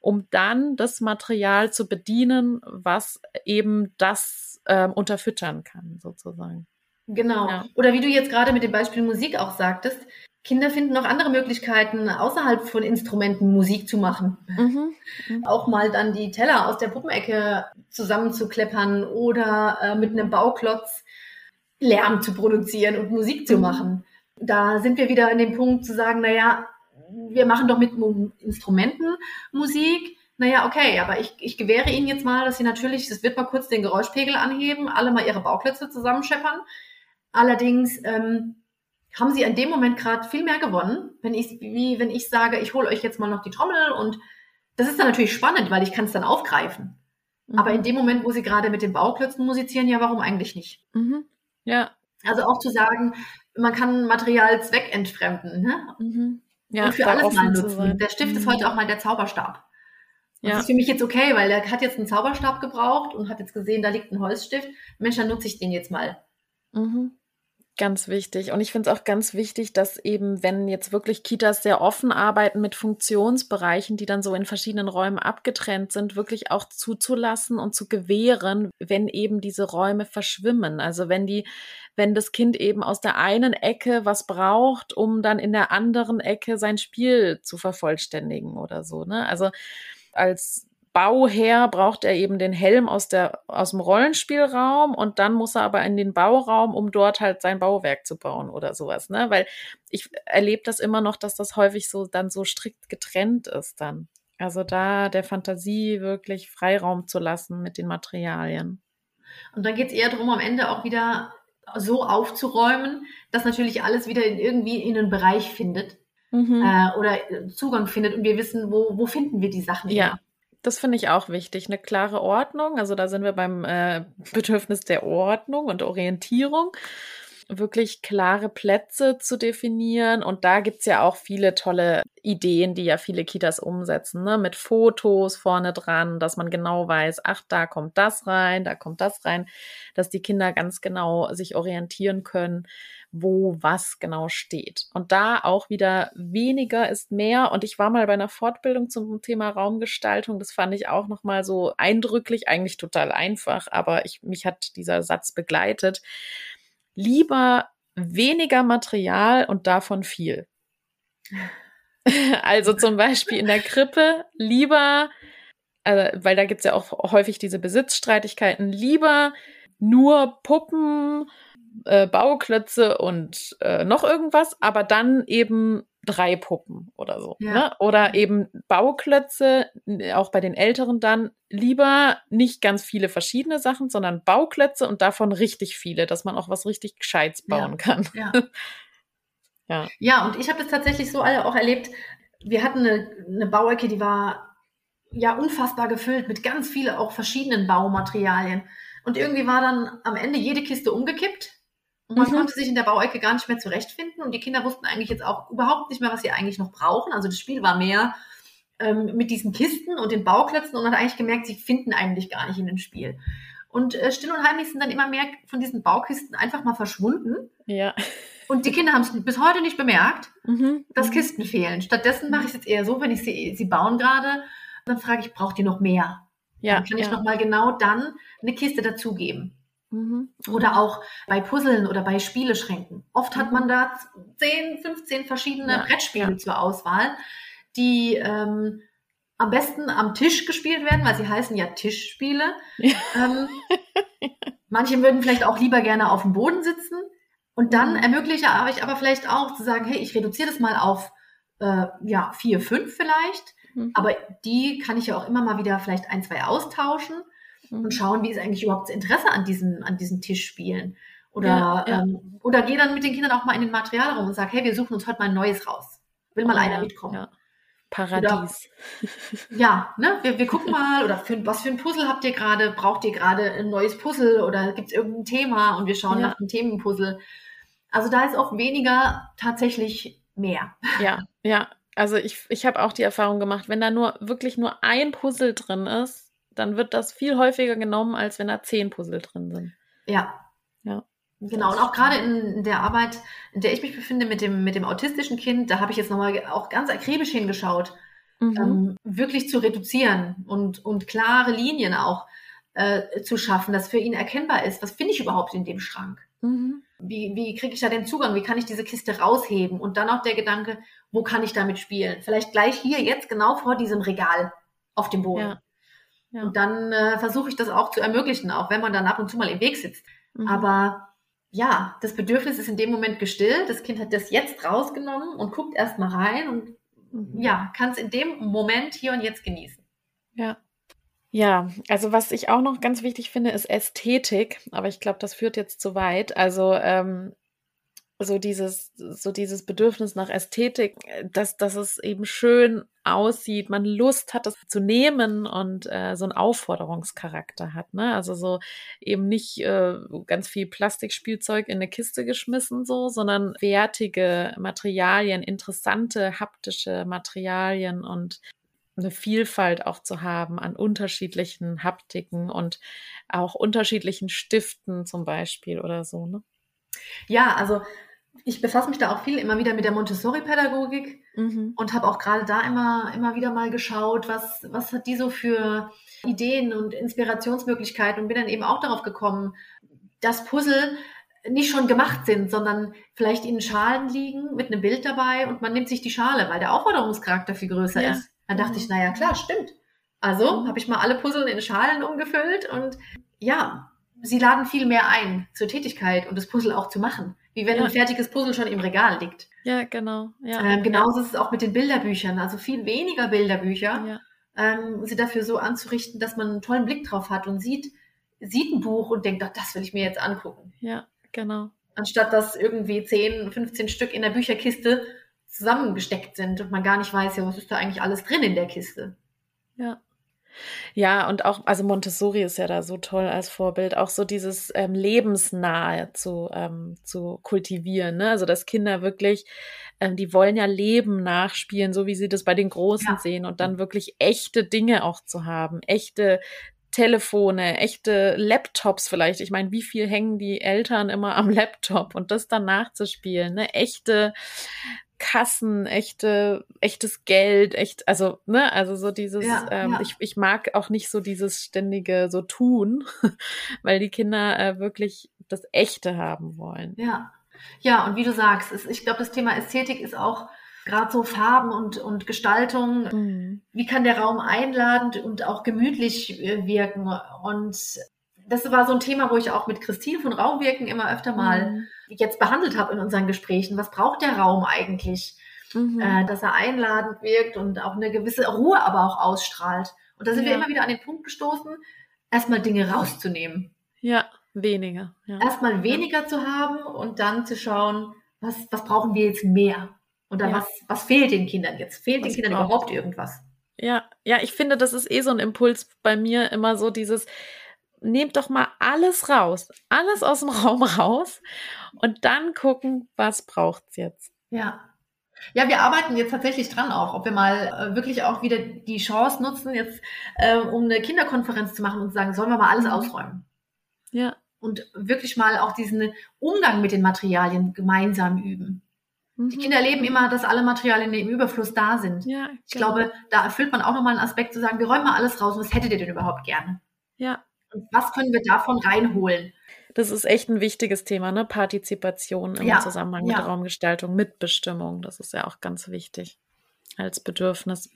um dann das Material zu bedienen, was eben das ähm, unterfüttern kann, sozusagen. Genau. Ja. Oder wie du jetzt gerade mit dem Beispiel Musik auch sagtest, Kinder finden noch andere Möglichkeiten, außerhalb von Instrumenten Musik zu machen. Mhm. Mhm. <laughs> Auch mal dann die Teller aus der Puppenecke zusammenzukleppern oder äh, mit einem Bauklotz Lärm zu produzieren und Musik zu mhm. machen. Da sind wir wieder an dem Punkt zu sagen, naja, wir machen doch mit Instrumenten Musik. Naja, okay, aber ich, ich gewähre Ihnen jetzt mal, dass Sie natürlich, es wird mal kurz den Geräuschpegel anheben, alle mal Ihre Bauklötze zusammenscheppern. Allerdings ähm, haben Sie in dem Moment gerade viel mehr gewonnen, wenn ich, wie wenn ich sage, ich hole euch jetzt mal noch die Trommel und das ist dann natürlich spannend, weil ich kann es dann aufgreifen. Mhm. Aber in dem Moment, wo Sie gerade mit den Bauklötzen musizieren, ja, warum eigentlich nicht? Mhm. Ja. Also auch zu sagen, man kann Material zweckentfremden. Ne? Mhm. Ja, und für alles mal nutzen. Der Stift mhm. ist heute auch mal der Zauberstab. Ja. Das ist für mich jetzt okay, weil er hat jetzt einen Zauberstab gebraucht und hat jetzt gesehen, da liegt ein Holzstift. Mensch, dann nutze ich den jetzt mal. Mhm. Ganz wichtig. Und ich finde es auch ganz wichtig, dass eben, wenn jetzt wirklich Kitas sehr offen arbeiten mit Funktionsbereichen, die dann so in verschiedenen Räumen abgetrennt sind, wirklich auch zuzulassen und zu gewähren, wenn eben diese Räume verschwimmen. Also wenn die, wenn das Kind eben aus der einen Ecke was braucht, um dann in der anderen Ecke sein Spiel zu vervollständigen oder so. Ne? Also als Bauherr braucht er eben den Helm aus, der, aus dem Rollenspielraum und dann muss er aber in den Bauraum, um dort halt sein Bauwerk zu bauen oder sowas, ne? Weil ich erlebe das immer noch, dass das häufig so dann so strikt getrennt ist dann. Also da der Fantasie wirklich Freiraum zu lassen mit den Materialien. Und dann geht es eher darum, am Ende auch wieder so aufzuräumen, dass natürlich alles wieder in, irgendwie in einen Bereich findet. Mhm. Äh, oder Zugang findet und wir wissen, wo, wo finden wir die Sachen. Ja, das finde ich auch wichtig. Eine klare Ordnung. Also da sind wir beim äh, <laughs> Bedürfnis der Ordnung und Orientierung. Wirklich klare Plätze zu definieren. Und da gibt's ja auch viele tolle Ideen, die ja viele Kitas umsetzen, ne? mit Fotos vorne dran, dass man genau weiß, ach, da kommt das rein, da kommt das rein, dass die Kinder ganz genau sich orientieren können wo was genau steht. Und da auch wieder weniger ist mehr. Und ich war mal bei einer Fortbildung zum Thema Raumgestaltung. Das fand ich auch nochmal so eindrücklich, eigentlich total einfach, aber ich, mich hat dieser Satz begleitet. Lieber weniger Material und davon viel. <laughs> Also zum Beispiel in der Krippe lieber, äh, weil da gibt's ja auch häufig diese Besitzstreitigkeiten, lieber nur Puppen äh, Bauklötze und äh, noch irgendwas, aber dann eben drei Puppen oder so. Ja. Ne? Oder eben Bauklötze, auch bei den Älteren dann, lieber nicht ganz viele verschiedene Sachen, sondern Bauklötze und davon richtig viele, dass man auch was richtig Gescheites bauen ja. kann. Ja. <laughs> ja. ja, und ich habe das tatsächlich so alle auch erlebt. Wir hatten eine, eine Bauecke, die war ja unfassbar gefüllt mit ganz vielen auch verschiedenen Baumaterialien. Und irgendwie war dann am Ende jede Kiste umgekippt und man mhm. konnte sich in der Bauecke gar nicht mehr zurechtfinden. Und die Kinder wussten eigentlich jetzt auch überhaupt nicht mehr, was sie eigentlich noch brauchen. Also das Spiel war mehr ähm, mit diesen Kisten und den Bauklötzen und man hat eigentlich gemerkt, sie finden eigentlich gar nicht in dem Spiel. Und äh, still und heimlich sind dann immer mehr von diesen Baukisten einfach mal verschwunden. Ja. Und die Kinder haben es bis heute nicht bemerkt, mhm. dass mhm. Kisten fehlen. Stattdessen mache ich es jetzt eher so, wenn ich sie, sie bauen gerade, dann frage ich, braucht ihr noch mehr? Ja, dann kann ich ja. noch mal genau dann eine Kiste dazugeben. Mhm. Oder auch bei Puzzeln oder bei Spieleschränken. Oft hat man da 10, 15 verschiedene ja, Brettspiele ja. zur Auswahl, die ähm, am besten am Tisch gespielt werden, weil sie heißen ja Tischspiele. Ja. Ähm, <laughs> manche würden vielleicht auch lieber gerne auf dem Boden sitzen. Und dann mhm. ermögliche ich aber vielleicht auch zu sagen, hey, ich reduziere das mal auf äh, ja, vier, fünf vielleicht. Mhm. Aber die kann ich ja auch immer mal wieder vielleicht ein, zwei austauschen und mhm. schauen, wie ist eigentlich überhaupt das Interesse an diesem, an diesem Tischspielen. Oder, ja, ja. Ähm, oder geh dann mit den Kindern auch mal in den Materialraum und sag, hey, wir suchen uns heute mal ein neues raus. Will mal oh, einer mitkommen. Ja. Paradies. Oder, <laughs> ja, ne? Wir, wir gucken mal, oder für, was für ein Puzzle habt ihr gerade? Braucht ihr gerade ein neues Puzzle oder gibt es irgendein Thema und wir schauen nach einem Themenpuzzle. Also da ist auch weniger tatsächlich mehr. <laughs> Ja, ja. Also ich, ich habe auch die Erfahrung gemacht, wenn da nur wirklich nur ein Puzzle drin ist, dann wird das viel häufiger genommen, als wenn da zehn Puzzle drin sind. Ja. Ja. Genau, und auch gerade in der Arbeit, in der ich mich befinde mit dem, mit dem autistischen Kind, da habe ich jetzt nochmal auch ganz akribisch hingeschaut, mhm. ähm, wirklich zu reduzieren und, und klare Linien auch äh, zu schaffen, dass für ihn erkennbar ist, was finde ich überhaupt in dem Schrank. Mhm. Wie, wie kriege ich da den Zugang? Wie kann ich diese Kiste rausheben? Und dann auch der Gedanke, wo kann ich damit spielen? Vielleicht gleich hier, jetzt genau vor diesem Regal auf dem Boden. Ja. Ja. Und dann äh, versuche ich das auch zu ermöglichen, auch wenn man dann ab und zu mal im Weg sitzt. Mhm. Aber ja, das Bedürfnis ist in dem Moment gestillt. Das Kind hat das jetzt rausgenommen und guckt erst mal rein und mhm. ja, kann es in dem Moment hier und jetzt genießen. Ja. Ja, also was ich auch noch ganz wichtig finde, ist Ästhetik, aber ich glaube, das führt jetzt zu weit. Also ähm, so dieses, so dieses Bedürfnis nach Ästhetik, dass, dass es eben schön aussieht, man Lust hat, das zu nehmen und äh, so einen Aufforderungscharakter hat. Ne? Also so eben nicht äh, ganz viel Plastikspielzeug in eine Kiste geschmissen, so, sondern wertige Materialien, interessante haptische Materialien und eine Vielfalt auch zu haben an unterschiedlichen Haptiken und auch unterschiedlichen Stiften zum Beispiel oder so. Ne? Ja, also ich befasse mich da auch viel immer wieder mit der Montessori-Pädagogik mhm. und habe auch gerade da immer, immer wieder mal geschaut, was, was hat die so für Ideen und Inspirationsmöglichkeiten und bin dann eben auch darauf gekommen, dass Puzzle nicht schon gemacht sind, sondern vielleicht in Schalen liegen mit einem Bild dabei und man nimmt sich die Schale, weil der Aufforderungscharakter viel größer ja. ist. Dann dachte ich, mhm. naja, klar, stimmt. Also habe ich mal alle Puzzle in Schalen umgefüllt und ja, sie laden viel mehr ein zur Tätigkeit und das Puzzle auch zu machen. Wie wenn ja. ein fertiges Puzzle schon im Regal liegt. Ja, genau. Ja. Ähm, genauso ist es auch mit den Bilderbüchern. Also viel weniger Bilderbücher ja. ähm, sie dafür so anzurichten, dass man einen tollen Blick drauf hat und sieht, sieht ein Buch und denkt, ach, das will ich mir jetzt angucken. Ja, genau. Anstatt dass irgendwie 10, 15 Stück in der Bücherkiste zusammengesteckt sind und man gar nicht weiß, ja, was ist da eigentlich alles drin in der Kiste. Ja. Ja, und auch, also Montessori ist ja da so toll als Vorbild, auch so dieses ähm, Lebensnahe zu, ähm, zu kultivieren. Ne? Also, dass Kinder wirklich, ähm, die wollen ja Leben nachspielen, so wie sie das bei den Großen ja. sehen und dann wirklich echte Dinge auch zu haben, echte Telefone, echte Laptops vielleicht. Ich meine, wie viel hängen die Eltern immer am Laptop und das dann nachzuspielen, ne? Echte Kassen, echte, echtes Geld, echt, also, ne, also so dieses, ja, ähm, ja. Ich, ich mag auch nicht so dieses ständige so tun, <laughs> weil die Kinder äh, wirklich das Echte haben wollen. Ja. Ja, und wie du sagst, ist, ich glaube, das Thema Ästhetik ist auch gerade so Farben und, und Gestaltung. Mhm. Wie kann der Raum einladend und auch gemütlich äh, wirken? Und das war so ein Thema, wo ich auch mit Christine von Raumwirken immer öfter mal mhm. Jetzt behandelt habe in unseren Gesprächen. Was braucht der Raum eigentlich? Mhm. Äh, dass er einladend wirkt und auch eine gewisse Ruhe aber auch ausstrahlt. Und da sind ja. wir immer wieder an den Punkt gestoßen, erstmal Dinge rauszunehmen. Ja, weniger. Ja. Erstmal weniger ja. zu haben und dann zu schauen, was, was brauchen wir jetzt mehr? Oder ja. was, was fehlt den Kindern jetzt? Fehlt was den Kindern braucht. überhaupt irgendwas? Ja, ja, ich finde, das ist eh so ein Impuls bei mir immer so dieses, nehmt doch mal alles raus, alles aus dem <laughs> Raum raus und dann gucken, was braucht's jetzt. Ja. Ja, wir arbeiten jetzt tatsächlich dran auch, ob wir mal äh, wirklich auch wieder die Chance nutzen, jetzt äh, um eine Kinderkonferenz zu machen und zu sagen, sollen wir mal alles mhm. ausräumen? Ja. Und wirklich mal auch diesen Umgang mit den Materialien gemeinsam üben. Die mhm. Kinder erleben immer, dass alle Materialien im Überfluss da sind. Ja, ich genau. glaube, da erfüllt man auch nochmal einen Aspekt zu sagen, wir räumen mal alles raus. Was hättet ihr denn überhaupt gerne? Ja, und was können wir davon reinholen? Das ist echt ein wichtiges Thema, ne? Partizipation im ja, Zusammenhang ja. mit Raumgestaltung, Mitbestimmung. Das ist ja auch ganz wichtig als Bedürfnis.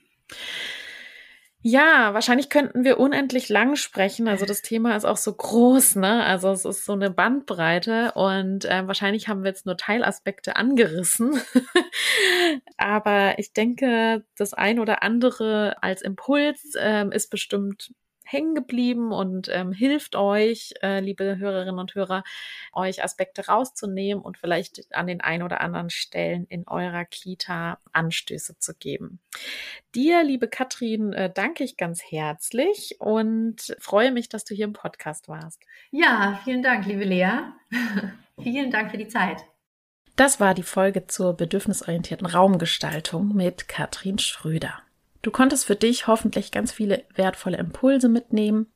Ja, wahrscheinlich könnten wir unendlich lang sprechen. Also das Thema ist auch so groß, ne? Also es ist so eine Bandbreite und äh, wahrscheinlich haben wir jetzt nur Teilaspekte angerissen. <laughs> Aber ich denke, das ein oder andere als Impuls äh, ist bestimmt hängen geblieben und ähm, hilft euch, äh, liebe Hörerinnen und Hörer, euch Aspekte rauszunehmen und vielleicht an den ein oder anderen Stellen in eurer Kita Anstöße zu geben. Dir, liebe Katrin, äh, danke ich ganz herzlich und freue mich, dass du hier im Podcast warst. Ja, vielen Dank, liebe Lea. <laughs> vielen Dank für die Zeit. Das war die Folge zur bedürfnisorientierten Raumgestaltung mit Katrin Schröder. Du konntest für dich hoffentlich ganz viele wertvolle Impulse mitnehmen,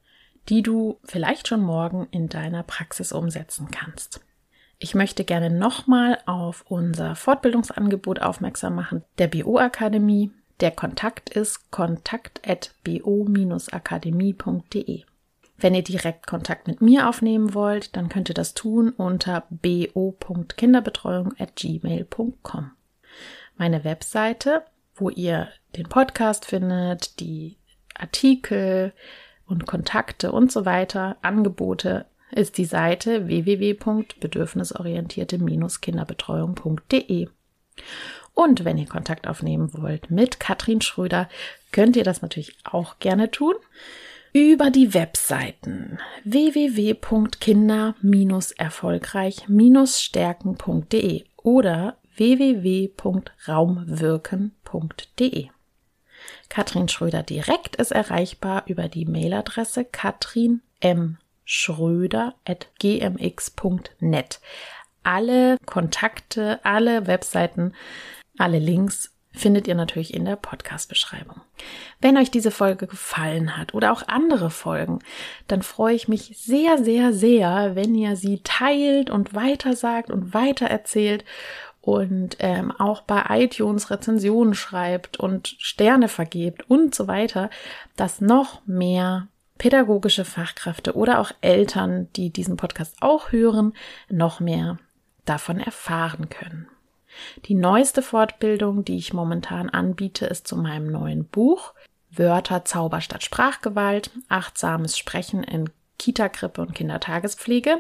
die du vielleicht schon morgen in deiner Praxis umsetzen kannst. Ich möchte gerne nochmal auf unser Fortbildungsangebot aufmerksam machen, der BO Akademie. Der Kontakt ist kontakt.bo-akademie.de. Wenn ihr direkt Kontakt mit mir aufnehmen wollt, dann könnt ihr das tun unter bo.kinderbetreuung@gmail.com. Meine Webseite, wo ihr den Podcast findet, die Artikel und Kontakte und so weiter, Angebote, ist die Seite www.bedürfnisorientierte-kinderbetreuung.de. Und wenn ihr Kontakt aufnehmen wollt mit Katrin Schröder, könnt ihr das natürlich auch gerne tun über die Webseiten www.kinder-erfolgreich-stärken.de oder www.raumwirken.de. Katrin Schröder direkt ist erreichbar über die Mailadresse katrinmschröder.gmx.net. Alle Kontakte, alle Webseiten, alle Links findet ihr natürlich in der Podcast-Beschreibung. Wenn euch diese Folge gefallen hat oder auch andere Folgen, dann freue ich mich sehr, sehr, sehr, wenn ihr sie teilt und weitersagt und weitererzählt und ähm, auch bei iTunes Rezensionen schreibt und Sterne vergebt und so weiter, dass noch mehr pädagogische Fachkräfte oder auch Eltern, die diesen Podcast auch hören, noch mehr davon erfahren können. Die neueste Fortbildung, die ich momentan anbiete, ist zu meinem neuen Buch Wörter Zauber statt Sprachgewalt, achtsames Sprechen in Kita-Krippe und Kindertagespflege.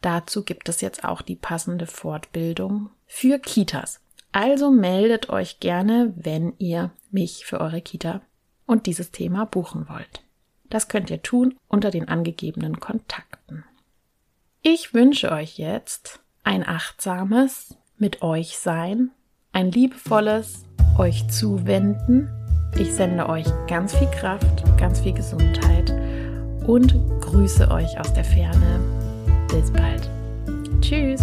Dazu gibt es jetzt auch die passende Fortbildung für Kitas. Also meldet euch gerne, wenn ihr mich für eure Kita und dieses Thema buchen wollt. Das könnt ihr tun unter den angegebenen Kontakten. Ich wünsche euch jetzt ein achtsames, mit euch sein, ein liebevolles euch zuwenden. Ich sende euch ganz viel Kraft, ganz viel Gesundheit und grüße euch aus der Ferne. Bis bald. Tschüss.